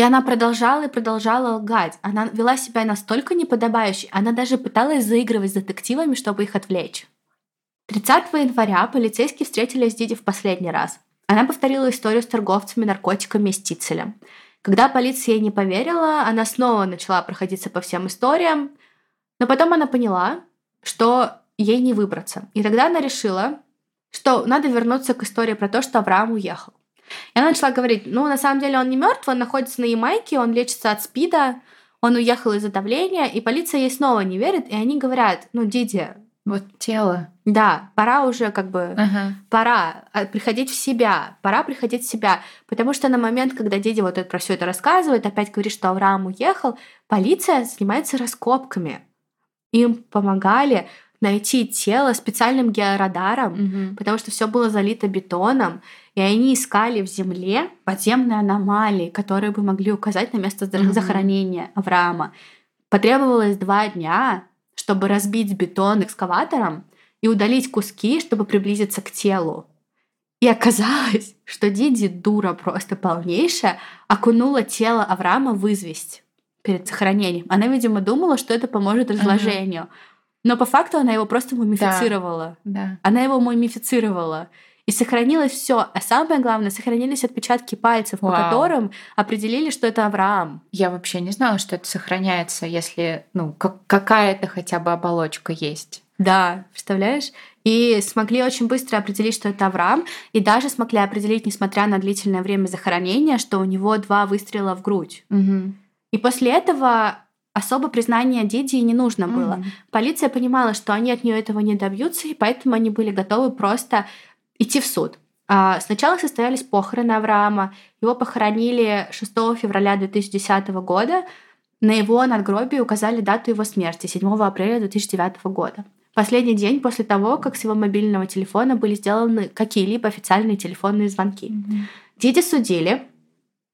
И она продолжала и продолжала лгать. Она вела себя настолько неподобающе, она даже пыталась заигрывать с детективами, чтобы их отвлечь. 30 января полицейские встретились с Диди в последний раз. Она повторила историю с торговцами наркотиками и Стицелем. Когда полиция ей не поверила, она снова начала проходиться по всем историям, но потом она поняла, что ей не выбраться. И тогда она решила, что надо вернуться к истории про то, что Авраам уехал. И она начала говорить, ну, на самом деле он не мертв, он находится на Ямайке, он лечится от СПИДа, он уехал из-за давления, и полиция ей снова не верит, и они говорят, ну, Диди, Вот тело. да, пора уже как бы, Ага. пора а, приходить в себя, пора приходить в себя, потому что на момент, когда Диди вот это, про все это рассказывает, опять говорит, что Авраам уехал, полиция занимается раскопками. Им помогали найти тело специальным георадаром, Мгм. потому что все было залито бетоном, и они искали в земле подземные аномалии, которые бы могли указать на место захоронения Авраама. Потребовалось два дня, чтобы разбить бетон экскаватором и удалить куски, чтобы приблизиться к телу. И оказалось, что Диди, дура просто полнейшая, окунула тело Авраама в известь перед захоронением. Она, видимо, думала, что это поможет разложению. Но по факту она его просто мумифицировала. Да. Она его мумифицировала. И сохранилось все. А самое главное, сохранились отпечатки пальцев, Вау. по которым определили, что это Авраам. Я вообще не знала, что это сохраняется, если ну, как- какая-то хотя бы оболочка есть. Да, представляешь? И смогли очень быстро определить, что это Авраам, и даже смогли определить, несмотря на длительное время захоронения, что у него два выстрела в грудь. И после этого особо признания Диди не нужно было. Мгм. Полиция понимала, что они от нее этого не добьются, и поэтому они были готовы просто идти в суд. А, Сначала состоялись похороны Авраама. Его похоронили 6 февраля 2010 года. На его надгробии указали дату его смерти 7 апреля 2009 года. Последний день после того, как с его мобильного телефона были сделаны какие-либо официальные телефонные звонки. Диди судили.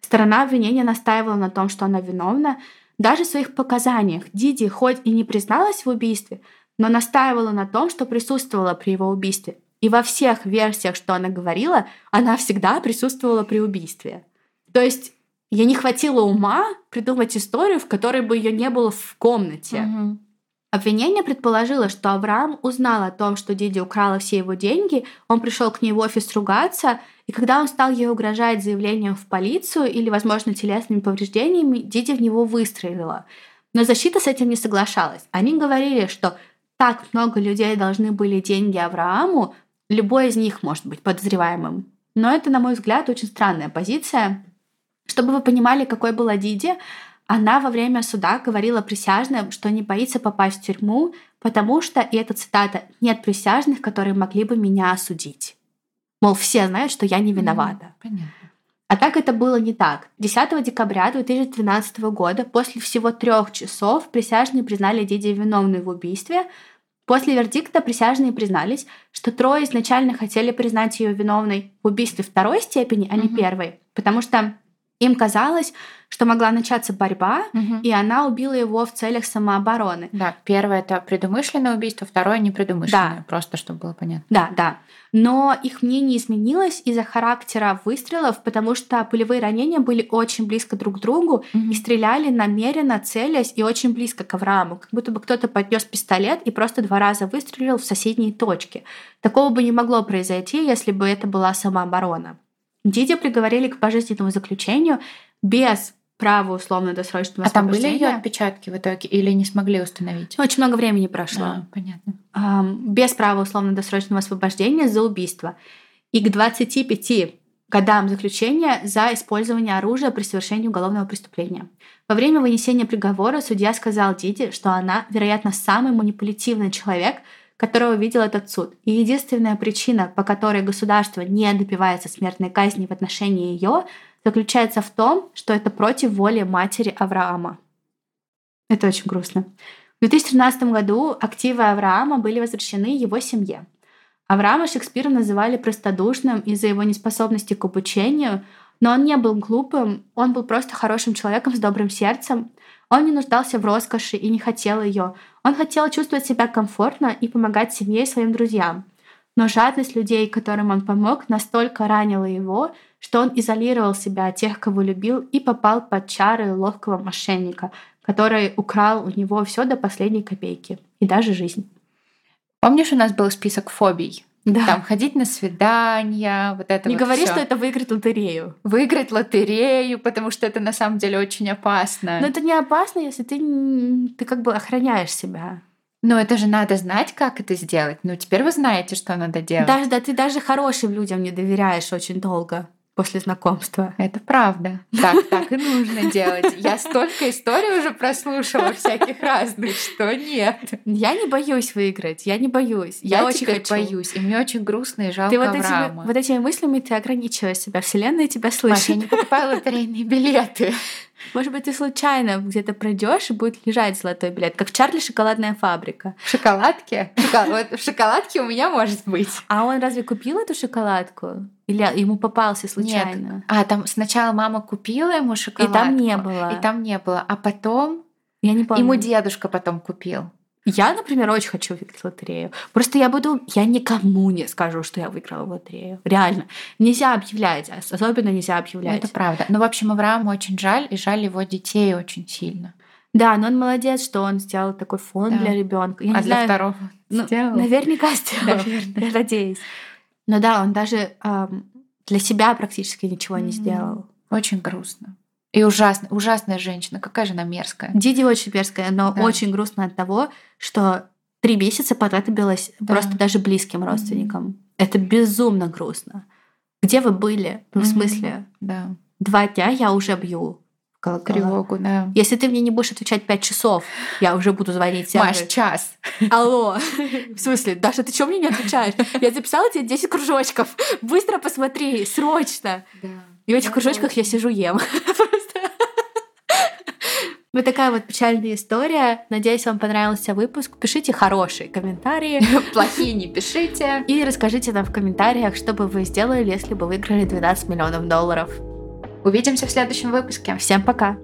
Сторона обвинения настаивала на том, что она виновна. Даже в своих показаниях Диди хоть и не призналась в убийстве, но настаивала на том, что присутствовала при его убийстве. И во всех версиях, что она говорила, она всегда присутствовала при убийстве. То есть ей не хватило ума придумать историю, в которой бы ее не было в комнате. Мгм. Обвинение предположило, что Авраам узнал о том, что Диди украла все его деньги, он пришел к ней в офис ругаться, и когда он стал ей угрожать заявлением в полицию или, возможно, телесными повреждениями, Диди в него выстрелила. Но защита с этим не соглашалась. Они говорили, что так много людей должны были деньги Аврааму, любой из них может быть подозреваемым. Но это, на мой взгляд, очень странная позиция. Чтобы вы понимали, какой была Диди, она во время суда говорила присяжным, что не боится попасть в тюрьму, потому что, и это цитата, «нет присяжных, которые могли бы меня осудить». Мол, все знают, что я не виновата. Понятно. А так это было не так. 10 декабря 2012 года, после всего трех часов, присяжные признали Диди виновной в убийстве. После вердикта присяжные признались, что трое изначально хотели признать ее виновной в убийстве второй степени, а не Мгм. первой, потому что им казалось, что могла начаться борьба, Мгм. и она убила его в целях самообороны. Да, первое это предумышленное убийство, второе непредумышленное, просто чтобы было понятно. Да, да. Но их мнение изменилось из-за характера выстрелов, потому что пулевые ранения были очень близко друг к другу и стреляли намеренно, целясь и очень близко к Аврааму. Как будто бы кто-то поднес пистолет и просто два раза выстрелил в соседние точки. Такого бы не могло произойти, если бы это была самооборона. Диди приговорили к пожизненному заключению без права условно-досрочного А там были ее отпечатки в итоге или не смогли установить? Очень много времени прошло. А, понятно. без права условно-досрочного освобождения за убийство и к 25 годам заключения за использование оружия при совершении уголовного преступления. Во время вынесения приговора судья сказал Диди, что она, вероятно, самый манипулятивный человек, которого видел этот суд. И единственная причина, по которой государство не добивается смертной казни в отношении ее, заключается в том, что это против воли матери Авраама. Это очень грустно. В 2013 году активы Авраама были возвращены его семье. Авраама Шекспира называли простодушным из-за его неспособности к обучению, но он не был глупым, он был просто хорошим человеком с добрым сердцем. Он не нуждался в роскоши и не хотел ее. Он хотел чувствовать себя комфортно и помогать семье и своим друзьям. Но жадность людей, которым он помог, настолько ранила его, что он изолировал себя от тех, кого любил, и попал под чары ловкого мошенника, который украл у него все до последней копейки и даже жизнь. Помнишь, у нас был список фобий? Да. Там ходить на свидания, вот это Не вот говори, всё. что это выиграть лотерею. Выиграть лотерею, потому что это на самом деле очень опасно. Но это не опасно, если ты, ты как бы охраняешь себя. Но это же надо знать, как это сделать. Ну, теперь вы знаете, что надо делать. Даже да, ты даже хорошим людям не доверяешь очень долго после знакомства. Это правда. Так, так и нужно делать. Я столько историй уже прослушала всяких разных, что нет. Я не боюсь выиграть, я не боюсь. Я, Я, очень хочу. боюсь, и мне очень грустно и жалко Ты вот этими, вот этими мыслями ты ограничиваешь себя. Вселенная тебя Маша, я слышит. не покупаю лотерейные билеты. Может быть, ты случайно где-то пройдешь и будет лежать золотой билет, как в Чарли шоколадная фабрика. В шоколадке? В шоколадке у меня может быть. А он разве купил эту шоколадку? Или ему попался случайно? Нет. А, там сначала мама купила ему И шоколадку. там не было. И там не было. А потом Я не помню. ему дедушка потом купил. Я, например, очень хочу выиграть лотерею. Просто я буду... Я никому не скажу, что я выиграла в лотерею. Реально. Нельзя объявлять. ос- Особенно нельзя объявлять. Это правда. Ну, в общем, Аврааму очень жаль, и жаль его детей очень сильно. Да, но он молодец, что он сделал такой фонд Да. для ребенка. Я а для знаю, второго ну, сделал? Наверняка сделал. Наверное. Я надеюсь. Ну да, он даже эм, для себя практически ничего не сделал. Очень грустно. И ужасно, ужасная женщина. Какая же она мерзкая. Диди очень мерзкая, но Да. очень грустно от того, что три месяца понадобилось Да. просто даже близким родственникам. Это безумно грустно. Где вы были? Ну, в смысле, Да. два дня я уже бью колокола. Тревогу, да. Если ты мне не будешь отвечать пять часов, я уже буду звонить. тебе. Маш, час. Алло. В смысле, Даша, ты что мне не отвечаешь? Я записала тебе 10 кружочков. Быстро посмотри, срочно. Да. И в этих Ну, кружочках я сижу ем. Вот такая вот печальная история. Надеюсь, вам понравился выпуск. Пишите хорошие комментарии. Плохие не пишите. И расскажите нам в комментариях, что бы вы сделали, если бы выиграли 12 миллионов долларов. Увидимся в следующем выпуске. Всем пока!